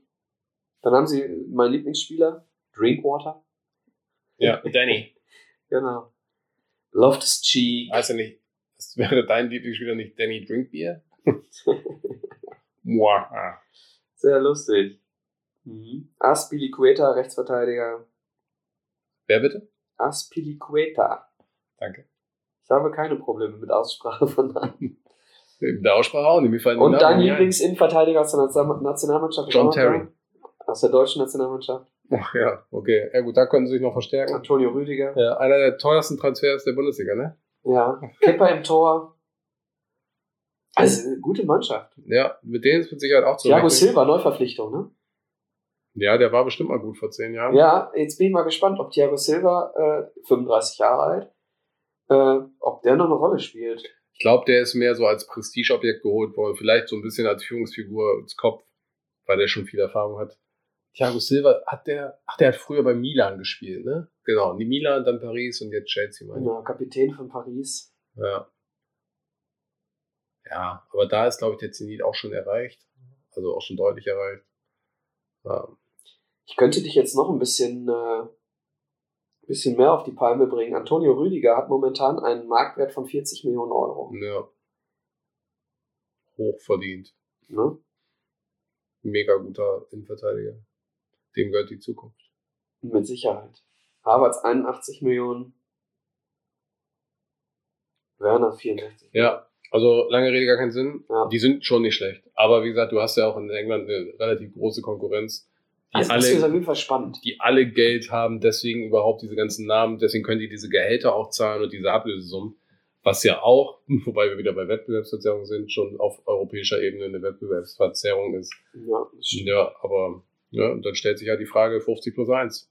A: Dann haben sie meinen Lieblingsspieler, Drinkwater.
B: Ja, Danny.
A: Genau. Loftus Cheek.
B: Weiß ja nicht, das wäre dein Lieblingsspieler nicht Danny Drinkbeer? *laughs*
A: Sehr lustig. Mhm. Aspilicueta, Rechtsverteidiger.
B: Wer bitte?
A: Aspilicueta.
B: Danke.
A: Ich habe keine Probleme mit Aussprache von Namen. *laughs*
B: Mit der Aussprache auch nicht.
A: Und dein. Lieblingsinnenverteidiger aus der Nation- Nationalmannschaft?
B: John Terry.
A: Aus der deutschen Nationalmannschaft?
B: Ach ja, okay. Ja gut, da können sie sich noch verstärken.
A: Antonio Rüdiger.
B: Ja, einer der teuersten Transfers der Bundesliga, ne?
A: Ja. Kepper im Tor. Also, eine gute Mannschaft.
B: Ja, mit denen ist mit Sicherheit auch zu
A: Thiago. Silva, Neuverpflichtung, ne?
B: Ja, der war bestimmt mal gut vor zehn Jahren.
A: Ja, jetzt bin ich mal gespannt, ob Thiago Silva, äh, 35 Jahre alt, äh, ob der noch eine Rolle spielt.
B: Ich glaube, der ist mehr so als Prestigeobjekt geholt worden. Vielleicht so ein bisschen als Führungsfigur ins Kopf, weil der schon viel Erfahrung hat. Thiago Silva, hat der, ach, der hat früher bei Milan gespielt, ne? Genau, die Milan, dann Paris und jetzt Chelsea, meine.
A: Ja, Kapitän von Paris.
B: Ja. Ja, aber da ist, glaube ich, der Zenit auch schon erreicht. Also auch schon deutlich erreicht. Ja.
A: Ich könnte dich jetzt noch ein bisschen, äh, bisschen mehr auf die Palme bringen. Antonio Rüdiger hat momentan einen Marktwert von 40 Millionen Euro.
B: ja. Hochverdient.
A: Ne?
B: Mega guter Innenverteidiger. Dem gehört die Zukunft.
A: Mit Sicherheit. Havertz 81 Millionen. Werner 64.
B: Ja, also lange Rede gar keinen Sinn.
A: Ja.
B: Die sind schon nicht schlecht. Aber wie gesagt, du hast ja auch in England eine relativ große Konkurrenz. Die
A: Also
B: alle
A: das ist auf jeden Fall spannend.
B: die alle Geld haben, deswegen überhaupt diese ganzen Namen, deswegen können die diese Gehälter auch zahlen und diese Ablösesummen, was ja auch, *laughs* wobei wir wieder bei Wettbewerbsverzerrung sind, schon auf europäischer Ebene eine Wettbewerbsverzerrung ist.
A: Ja.
B: Ja, aber ja, und dann stellt sich ja die Frage 50 plus 1.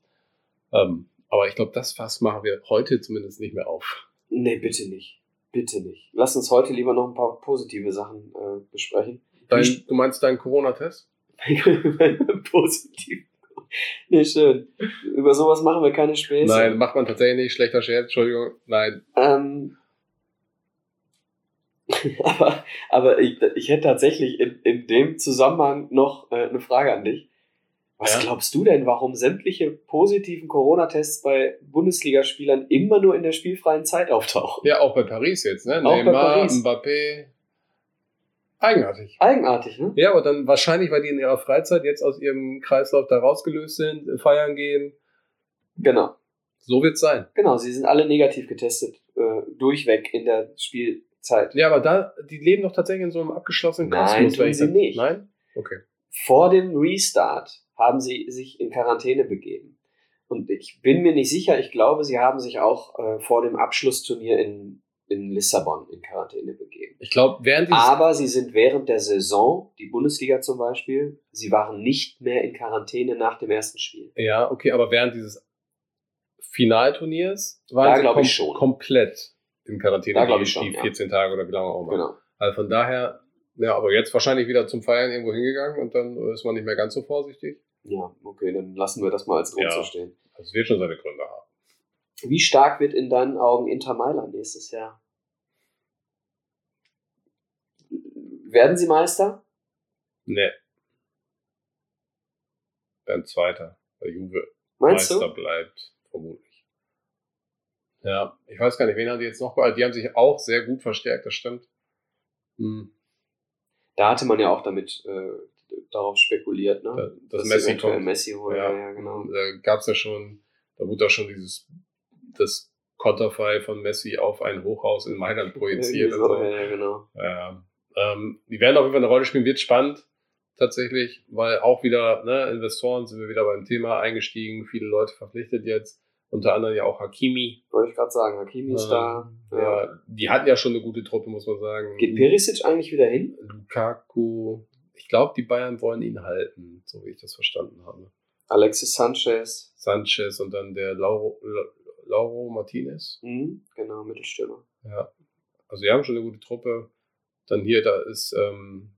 B: Ähm, aber ich glaube, das Fass machen wir heute zumindest nicht mehr auf.
A: Nee, bitte nicht. Bitte nicht. Lass uns heute lieber noch ein paar positive Sachen äh, besprechen.
B: Dein, du meinst deinen Corona-Test? *laughs*
A: Positiv. Nee, schön. Über sowas machen wir keine Späße.
B: Nein, macht man tatsächlich nicht. Schlechter Scherz, Entschuldigung. Nein.
A: Ähm, *laughs* aber aber ich, ich hätte tatsächlich in, in dem Zusammenhang noch äh, eine Frage an dich. Was
B: Ja?
A: glaubst du denn, warum sämtliche positiven Corona-Tests bei Bundesligaspielern immer nur in der spielfreien Zeit auftauchen?
B: Ja, auch bei Paris jetzt, ne?
A: Auch bei
B: Neymar,
A: Paris.
B: Mbappé. Eigenartig.
A: Eigenartig, ne?
B: Ja, aber dann wahrscheinlich, weil die in ihrer Freizeit jetzt aus ihrem Kreislauf da rausgelöst sind, feiern gehen.
A: Genau.
B: So wird's sein.
A: Genau, sie sind alle negativ getestet, äh, durchweg in der Spielzeit.
B: Ja, aber da, die leben doch tatsächlich in so einem abgeschlossenen
A: Nein,
B: Kosmos.
A: tun
B: wenn ich
A: sie nicht.
B: Nein? Okay.
A: Vor dem Restart haben sie sich in Quarantäne begeben. Und ich bin mir nicht sicher, ich glaube, sie haben sich auch äh, vor dem Abschlussturnier in, in Lissabon in Quarantäne begeben.
B: Ich glaube, während dieses
A: Aber sie sind während der Saison, die Bundesliga zum Beispiel, sie waren nicht mehr in Quarantäne nach dem ersten Spiel.
B: Ja, okay, aber während dieses Finalturniers waren
A: Da
B: sie
A: glaub ich schon.
B: komplett in Quarantäne,
A: Da glaub
B: die,
A: ich schon,
B: die
A: ja.
B: 14 Tage oder wie lange auch immer.
A: Genau.
B: Also von daher, ja, aber jetzt wahrscheinlich wieder zum Feiern irgendwo hingegangen und dann ist man nicht mehr ganz so vorsichtig.
A: Ja, okay, dann lassen wir das mal als Grund
B: Ja.
A: so stehen.
B: Das wird schon seine Gründe haben.
A: Wie stark wird in deinen Augen Inter Mailand nächstes Jahr? Werden sie Meister?
B: Nee. Dann Zweiter, weil Juve
A: Meinst
B: Meister
A: du?
B: bleibt, vermutlich. Ja, ich weiß gar nicht, wen haben die jetzt noch? Die haben sich auch sehr gut verstärkt, das stimmt. Hm.
A: Da hatte man ja auch damit äh, darauf spekuliert, ne?
B: Da- dass
A: Dass
B: Messi kommt.
A: Messi holen. Ja, ja, genau.
B: Da gab's ja schon, da wurde da schon dieses, das Konterfei von Messi auf ein Hochhaus in Mailand projiziert.
A: So,
B: und so.
A: ja, ja, genau.
B: Ja, ähm, die werden auf jeden Fall eine Rolle spielen, wird spannend tatsächlich, weil auch wieder, ne, Investoren sind wir wieder beim Thema eingestiegen, viele Leute verpflichtet jetzt, unter anderem ja auch Hakimi.
A: Wollte ich gerade sagen, Hakimi ist
B: Ähm,
A: da. Ja.
B: Ja, die hatten ja schon eine gute Truppe, muss man sagen.
A: Geht Perisic eigentlich wieder hin?
B: Lukaku, ich glaube, die Bayern wollen ihn halten, so wie ich das verstanden habe.
A: Alexis Sanchez.
B: Sanchez und dann der Lauro, La- Lauro Martinez.
A: Mhm, genau, Mittelstürmer.
B: Ja. Also wir haben schon eine gute Truppe. Dann hier, da ist ähm,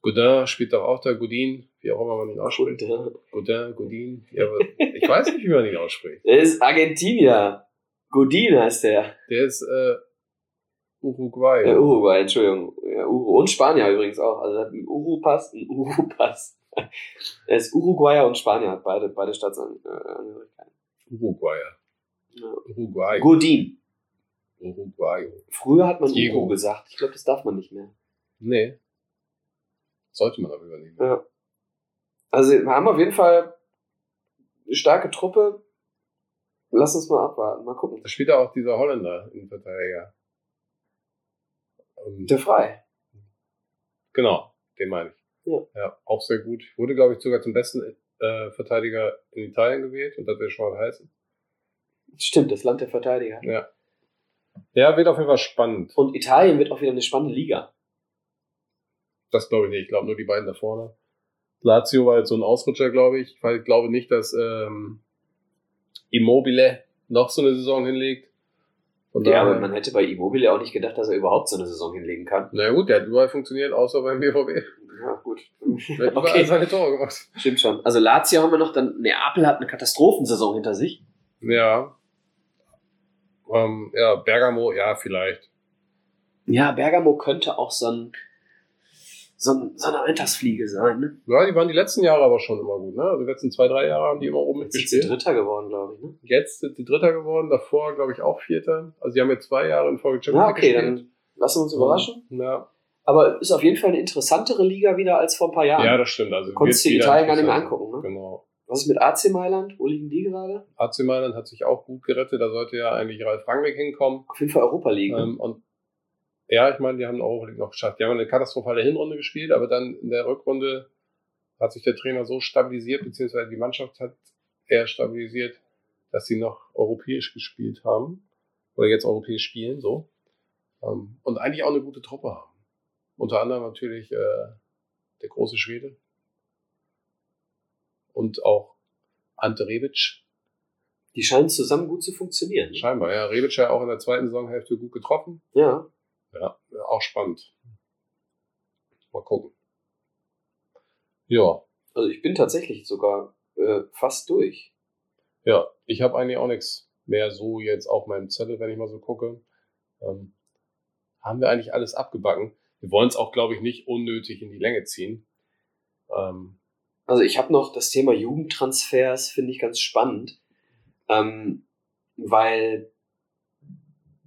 B: Godin, spielt doch auch da, Godin, wie auch immer man ihn ausspricht.
A: Der
B: Godin, Godin. Ja, aber ich weiß nicht, wie man ihn ausspricht.
A: ist Argentinier. Godin heißt der.
B: Der ist äh, Uruguay.
A: Äh, Uruguay, Entschuldigung. Ja, Uru und Spanier übrigens auch. Also hat einen Uru-Pass, einen Uru-Pass. *laughs* er ist Uruguayer und Spanier, hat beide, beide Staatsangehörigkeiten.
B: Uruguayer.
A: Ja.
B: Uruguay.
A: Godin.
B: Uruguay.
A: Früher hat man
B: Diego.
A: Uru gesagt. Ich glaube, das darf man nicht mehr.
B: Nee. Sollte man aber übernehmen.
A: Ja. Also wir haben auf jeden Fall eine starke Truppe. Lass uns mal abwarten, mal gucken.
B: Da spielt ja auch dieser Holländer in Verteidiger. Ähm,
A: Der Frei.
B: Genau, den meine ich.
A: Ja.
B: auch sehr gut. Wurde, glaube ich, sogar zum besten äh, Verteidiger in Italien gewählt und das will schon mal heißen.
A: Stimmt, das Land der Verteidiger.
B: Ja. Ja, wird auf jeden Fall spannend.
A: Und Italien wird auch wieder eine spannende Liga.
B: Das glaube ich nicht. Ich glaube nur die beiden da vorne. Lazio war jetzt so ein Ausrutscher, glaube ich. Ich weiß- glaube nicht, dass ähm, Immobile noch so eine Saison hinlegt. Von
A: Ja, aber man hätte bei Immobile auch nicht gedacht, dass er überhaupt so eine Saison hinlegen kann.
B: Na gut, der hat überall funktioniert, außer beim BVB.
A: Ja, gut.
B: Der hat *laughs* überall
A: okay,
B: seine Tore gemacht.
A: stimmt schon. Also Lazio haben wir noch, dann Neapel hat eine Katastrophensaison hinter sich.
B: Ja. Ähm, ja, Bergamo, ja, vielleicht.
A: Ja, Bergamo könnte auch so, ein, so, ein, so eine Eintagsfliege sein. Ne?
B: Ja, die waren die letzten Jahre aber schon immer gut, ne? Also die letzten zwei, drei Jahre haben die immer oben
A: Jetzt sind sie
B: mitgespielt.
A: Dritter geworden, glaube ich. Ne?
B: Jetzt sind die Dritter geworden, davor, glaube ich, auch Vierter. Also die haben jetzt zwei Jahre in Folge
A: Ja,
B: Champions
A: okay,
B: League
A: dann lassen wir uns überraschen.
B: Ja.
A: Aber ist auf jeden Fall eine interessantere Liga wieder als vor ein paar Jahren.
B: ja, das stimmt. Also
A: Konntest du Italien gar nicht mehr angucken, ne?
B: Genau.
A: Was ist mit AC Mailand? Wo liegen die gerade?
B: AC Mailand hat sich auch gut gerettet. Da sollte ja eigentlich Ralf Rangnick hinkommen.
A: Auf jeden Fall Europa League. ne?
B: Ähm, und ja, ich meine, die haben Europa League noch geschafft. Die haben eine katastrophale Hinrunde gespielt, aber dann in der Rückrunde hat sich der Trainer so stabilisiert, beziehungsweise die Mannschaft hat er stabilisiert, dass sie noch europäisch gespielt haben oder jetzt europäisch spielen, so. Ähm, und eigentlich auch eine gute Truppe haben. Unter anderem natürlich äh, der große Schwede und auch Ante Rebic.
A: Die scheinen zusammen gut zu funktionieren. Ne?
B: Scheinbar, ja. Rebic ja auch in der zweiten Saisonhälfte gut getroffen.
A: Ja.
B: Ja, auch spannend. Mal gucken. Ja.
A: Also ich bin tatsächlich sogar äh, fast durch.
B: Ja, ich habe eigentlich auch nichts mehr so jetzt auf meinem Zettel, wenn ich mal so gucke. Ähm, haben wir eigentlich alles abgebacken. Wir wollen es auch, glaube ich, nicht unnötig in die Länge ziehen. Ähm,
A: also ich habe noch das Thema Jugendtransfers, finde ich ganz spannend, ähm, weil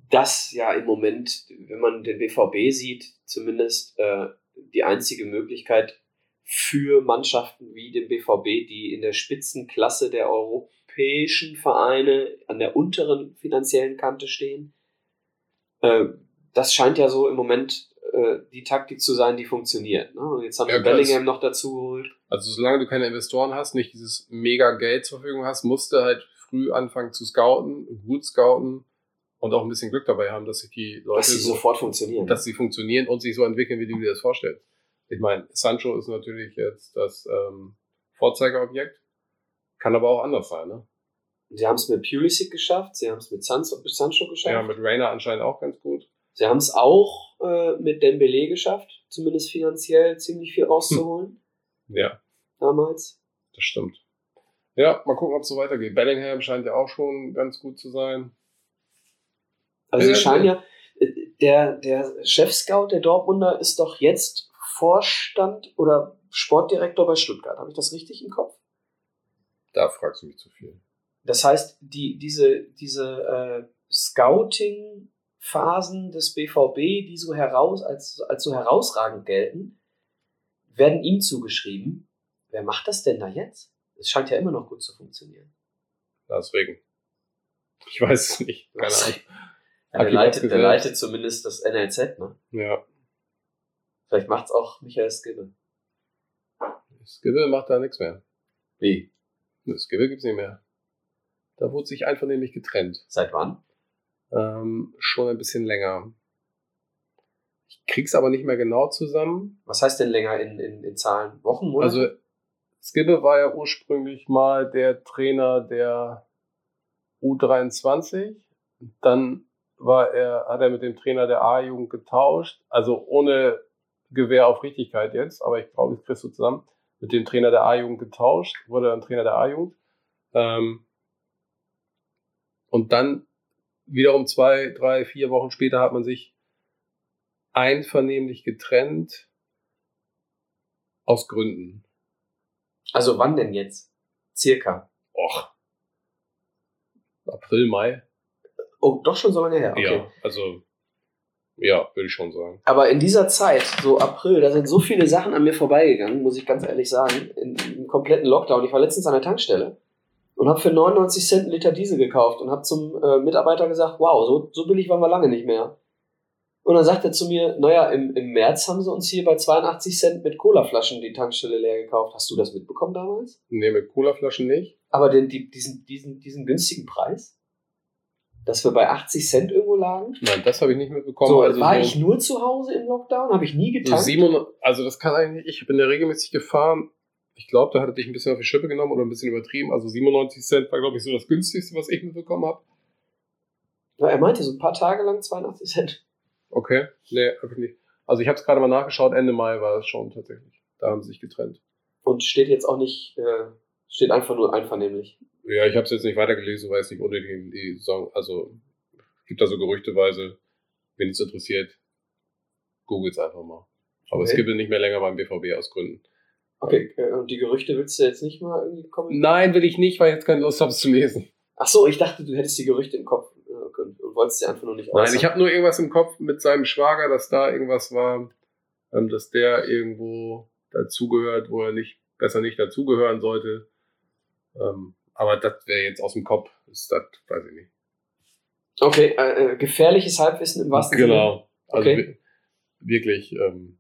A: das ja im Moment, wenn man den BVB sieht, zumindest äh, die einzige Möglichkeit für Mannschaften wie den BVB, die in der Spitzenklasse der europäischen Vereine an der unteren finanziellen Kante stehen. Äh, das scheint ja so im Moment äh, die Taktik zu sein, die funktioniert. Ne? Und jetzt haben ja, wir Bellingham noch dazu geholt.
B: Also solange du keine Investoren hast, nicht dieses mega Geld zur Verfügung hast, musst du halt früh anfangen zu scouten, gut scouten und auch ein bisschen Glück dabei haben, dass sich die Leute
A: dass sie so, sofort funktionieren.
B: Dass sie funktionieren und sich so entwickeln, wie du dir das vorstellst. Ich meine, Sancho ist natürlich jetzt das ähm, Vorzeigeobjekt, kann aber auch anders sein, ne?
A: Sie haben es mit Pulisic geschafft, sie haben es mit Sancho geschafft.
B: Ja, mit Rainer anscheinend auch ganz gut.
A: Sie haben es auch äh, mit Dembele geschafft, zumindest finanziell ziemlich viel rauszuholen.
B: Hm. Ja.
A: Damals.
B: Das stimmt. Ja, mal gucken, ob es so weitergeht. Bellingham scheint ja auch schon ganz gut zu sein.
A: Also sie scheinen ja, äh, der, der Chef-Scout der Dortmunder ist doch jetzt Vorstand oder Sportdirektor bei Stuttgart. Habe ich das richtig im Kopf?
B: Da fragst du mich zu viel.
A: Das heißt, die, diese, diese äh, Scouting-Phasen des BVB, die so heraus, als, als so herausragend gelten, werden ihm zugeschrieben. Wer macht das denn da jetzt? Es scheint ja immer noch gut zu funktionieren.
B: Deswegen. Ich weiß es nicht. Keine Ahnung. *laughs*
A: Ja, der, leitet, der leitet zumindest das NLZ, ne?
B: Ja.
A: Vielleicht macht's auch Michael Skibbe.
B: Skibbe macht da nichts mehr.
A: Wie?
B: Skibbe gibt's nicht mehr. Da wurde sich einfach nämlich getrennt.
A: Seit wann?
B: Ähm, schon ein bisschen länger. Ich krieg's aber nicht mehr genau zusammen.
A: Was heißt denn länger in, in, in Zahlen? Wochen, Monate?
B: Also, Skibbe war ja ursprünglich mal der Trainer der U23. Dann war er, hat er mit dem Trainer der A-Jugend getauscht. Also ohne Gewehr auf Richtigkeit jetzt, aber ich glaube, ich kriegst du zusammen. Mit dem Trainer der A-Jugend getauscht, wurde dann Trainer der A-Jugend. Ähm, und dann wiederum zwei, drei, vier Wochen später hat man sich einvernehmlich getrennt aus Gründen.
A: Also wann denn jetzt? Circa.
B: Och. April, Mai.
A: Oh, doch schon so lange her.
B: Okay. Ja, also ja, würde ich schon sagen.
A: Aber in dieser Zeit, so April, da sind so viele Sachen an mir vorbeigegangen, muss ich ganz ehrlich sagen, in, im kompletten Lockdown. Ich war letztens an der Tankstelle und habe für 99 Cent einen Liter Diesel gekauft und habe zum äh, Mitarbeiter gesagt, wow, so, so billig waren wir lange nicht mehr. Und dann sagt er zu mir, naja, im, im März haben sie uns hier bei 82 Cent mit Colaflaschen die Tankstelle leer gekauft. Hast du das mitbekommen damals?
B: Nee, mit Colaflaschen nicht.
A: Aber den, die, diesen, diesen, diesen günstigen Preis? dass wir bei 80 Cent irgendwo lagen.
B: Nein, das habe ich nicht mitbekommen.
A: So, also war so ich nur zu Hause im Lockdown? Habe ich nie getankt?
B: So also das kann eigentlich, ich bin ja regelmäßig gefahren. Ich glaube, da hatte dich ein bisschen auf die Schippe genommen oder ein bisschen übertrieben. Also 97 Cent war, glaube ich, so das günstigste, was ich mitbekommen habe.
A: Ja, er meinte so ein paar Tage lang 82 Cent.
B: Okay, nee, wirklich nicht. Also ich habe es gerade mal nachgeschaut, Ende Mai war es schon tatsächlich. Da haben sie sich getrennt.
A: Und steht jetzt auch nicht, äh, steht einfach nur einvernehmlich.
B: Ja, ich habe es jetzt nicht weitergelesen, weil es nicht unter die, Song, also gibt da so gerüchteweise, wenn es interessiert, googelt es einfach mal. Aber okay. es gibt es nicht mehr länger beim BVB aus Gründen.
A: Okay, äh, und die Gerüchte willst du jetzt nicht mal irgendwie
B: kommen? Nein, will ich nicht, weil ich jetzt keine Lust habe, es zu lesen.
A: Ach so, ich dachte, du hättest die Gerüchte im Kopf äh, und wolltest sie einfach nur nicht
B: äußern. Nein, ich habe nur irgendwas im Kopf mit seinem Schwager, dass da irgendwas war, ähm, dass der irgendwo dazugehört, wo er nicht besser nicht dazugehören sollte. Ähm, aber das wäre jetzt aus dem Kopf, ist das, weiß ich nicht.
A: Okay, äh, äh gefährliches Halbwissen im wahrsten
B: genau. Sinne. Genau. Also okay. wirklich. Ähm,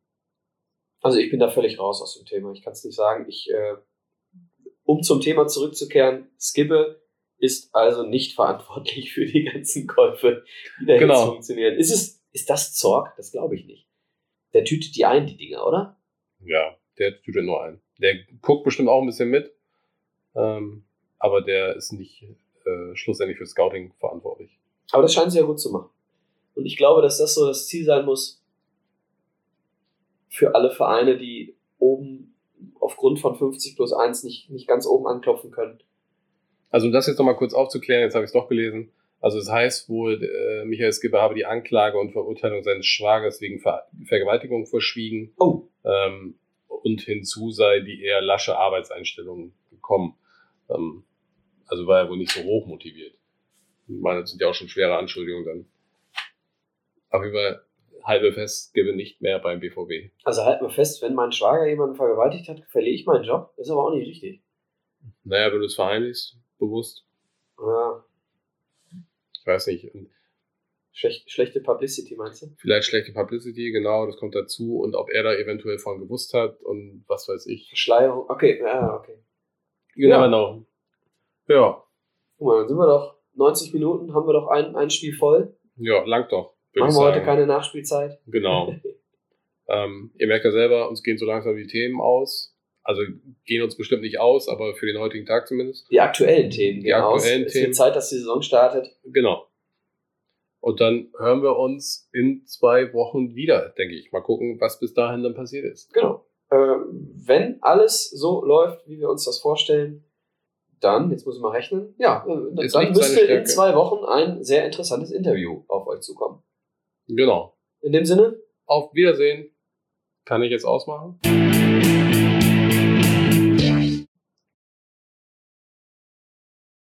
A: Also ich bin da völlig raus aus dem Thema. Ich kann es nicht sagen. Ich, äh, um zum Thema zurückzukehren, Skibbe ist also nicht *laughs* verantwortlich für die ganzen Käufe, die da
B: Genau.
A: jetzt funktionieren. Ist es, ist das Zorg? Das glaube ich nicht. Der tütet die ein, die Dinger, oder?
B: Ja, der ja nur ein. Der guckt bestimmt auch ein bisschen mit, ähm, aber der ist nicht äh, schlussendlich für Scouting verantwortlich.
A: Aber das scheint sie ja gut zu machen. Und ich glaube, dass das so das Ziel sein muss für alle Vereine, die oben aufgrund von 50 plus 1 nicht, nicht ganz oben anklopfen können.
B: Also um das jetzt nochmal kurz aufzuklären, jetzt habe ich es doch gelesen. Also es heißt wohl, äh, Michael Skipper habe die Anklage und Verurteilung seines Schwagers wegen Ver Vergewaltigung verschwiegen
A: Oh,
B: ähm, und hinzu sei die eher lasche Arbeitseinstellung gekommen. Ähm, also war er wohl nicht so hoch motiviert. Ich meine, das sind ja auch schon schwere Anschuldigungen dann. Auf jeden Fall halbe fest, gebe nicht mehr beim BVB.
A: also halt mal fest, wenn mein Schwager jemanden vergewaltigt hat, verliere ich meinen Job. Ist aber auch nicht richtig.
B: Naja, wenn du es verheimlichst, bewusst,
A: Ja,
B: ich weiß nicht,
A: schlecht, schlechte Publicity, meinst du?
B: vielleicht schlechte Publicity, genau, das kommt dazu und ob er da eventuell von gewusst hat und was weiß ich.
A: Verschleierung. Okay, ja, okay.
B: You
A: Ja.
B: never know. Ja,
A: Guck mal, dann sind wir doch 90 Minuten, haben wir doch ein, ein Spiel voll.
B: ja, langt doch.
A: Machen wir heute keine Nachspielzeit.
B: Genau. *laughs* ähm, ihr merkt ja selber, uns gehen so langsam die Themen aus. Also gehen uns bestimmt nicht aus, aber für den heutigen Tag zumindest.
A: Die aktuellen Themen
B: Die
A: gehen aus.
B: aktuellen
A: Es
B: Themen.
A: wird Zeit, dass die Saison startet.
B: Genau. Und dann hören wir uns in zwei Wochen wieder, denke ich. Mal gucken, was bis dahin dann passiert ist.
A: Genau. Ähm, wenn alles so läuft, wie wir uns das vorstellen, dann, jetzt muss ich mal rechnen, ja, äh,
B: Ist
A: dann müsste in zwei Wochen ein sehr interessantes Interview auf euch zukommen.
B: Genau.
A: In dem Sinne,
B: Auf Wiedersehen. Kann ich jetzt ausmachen?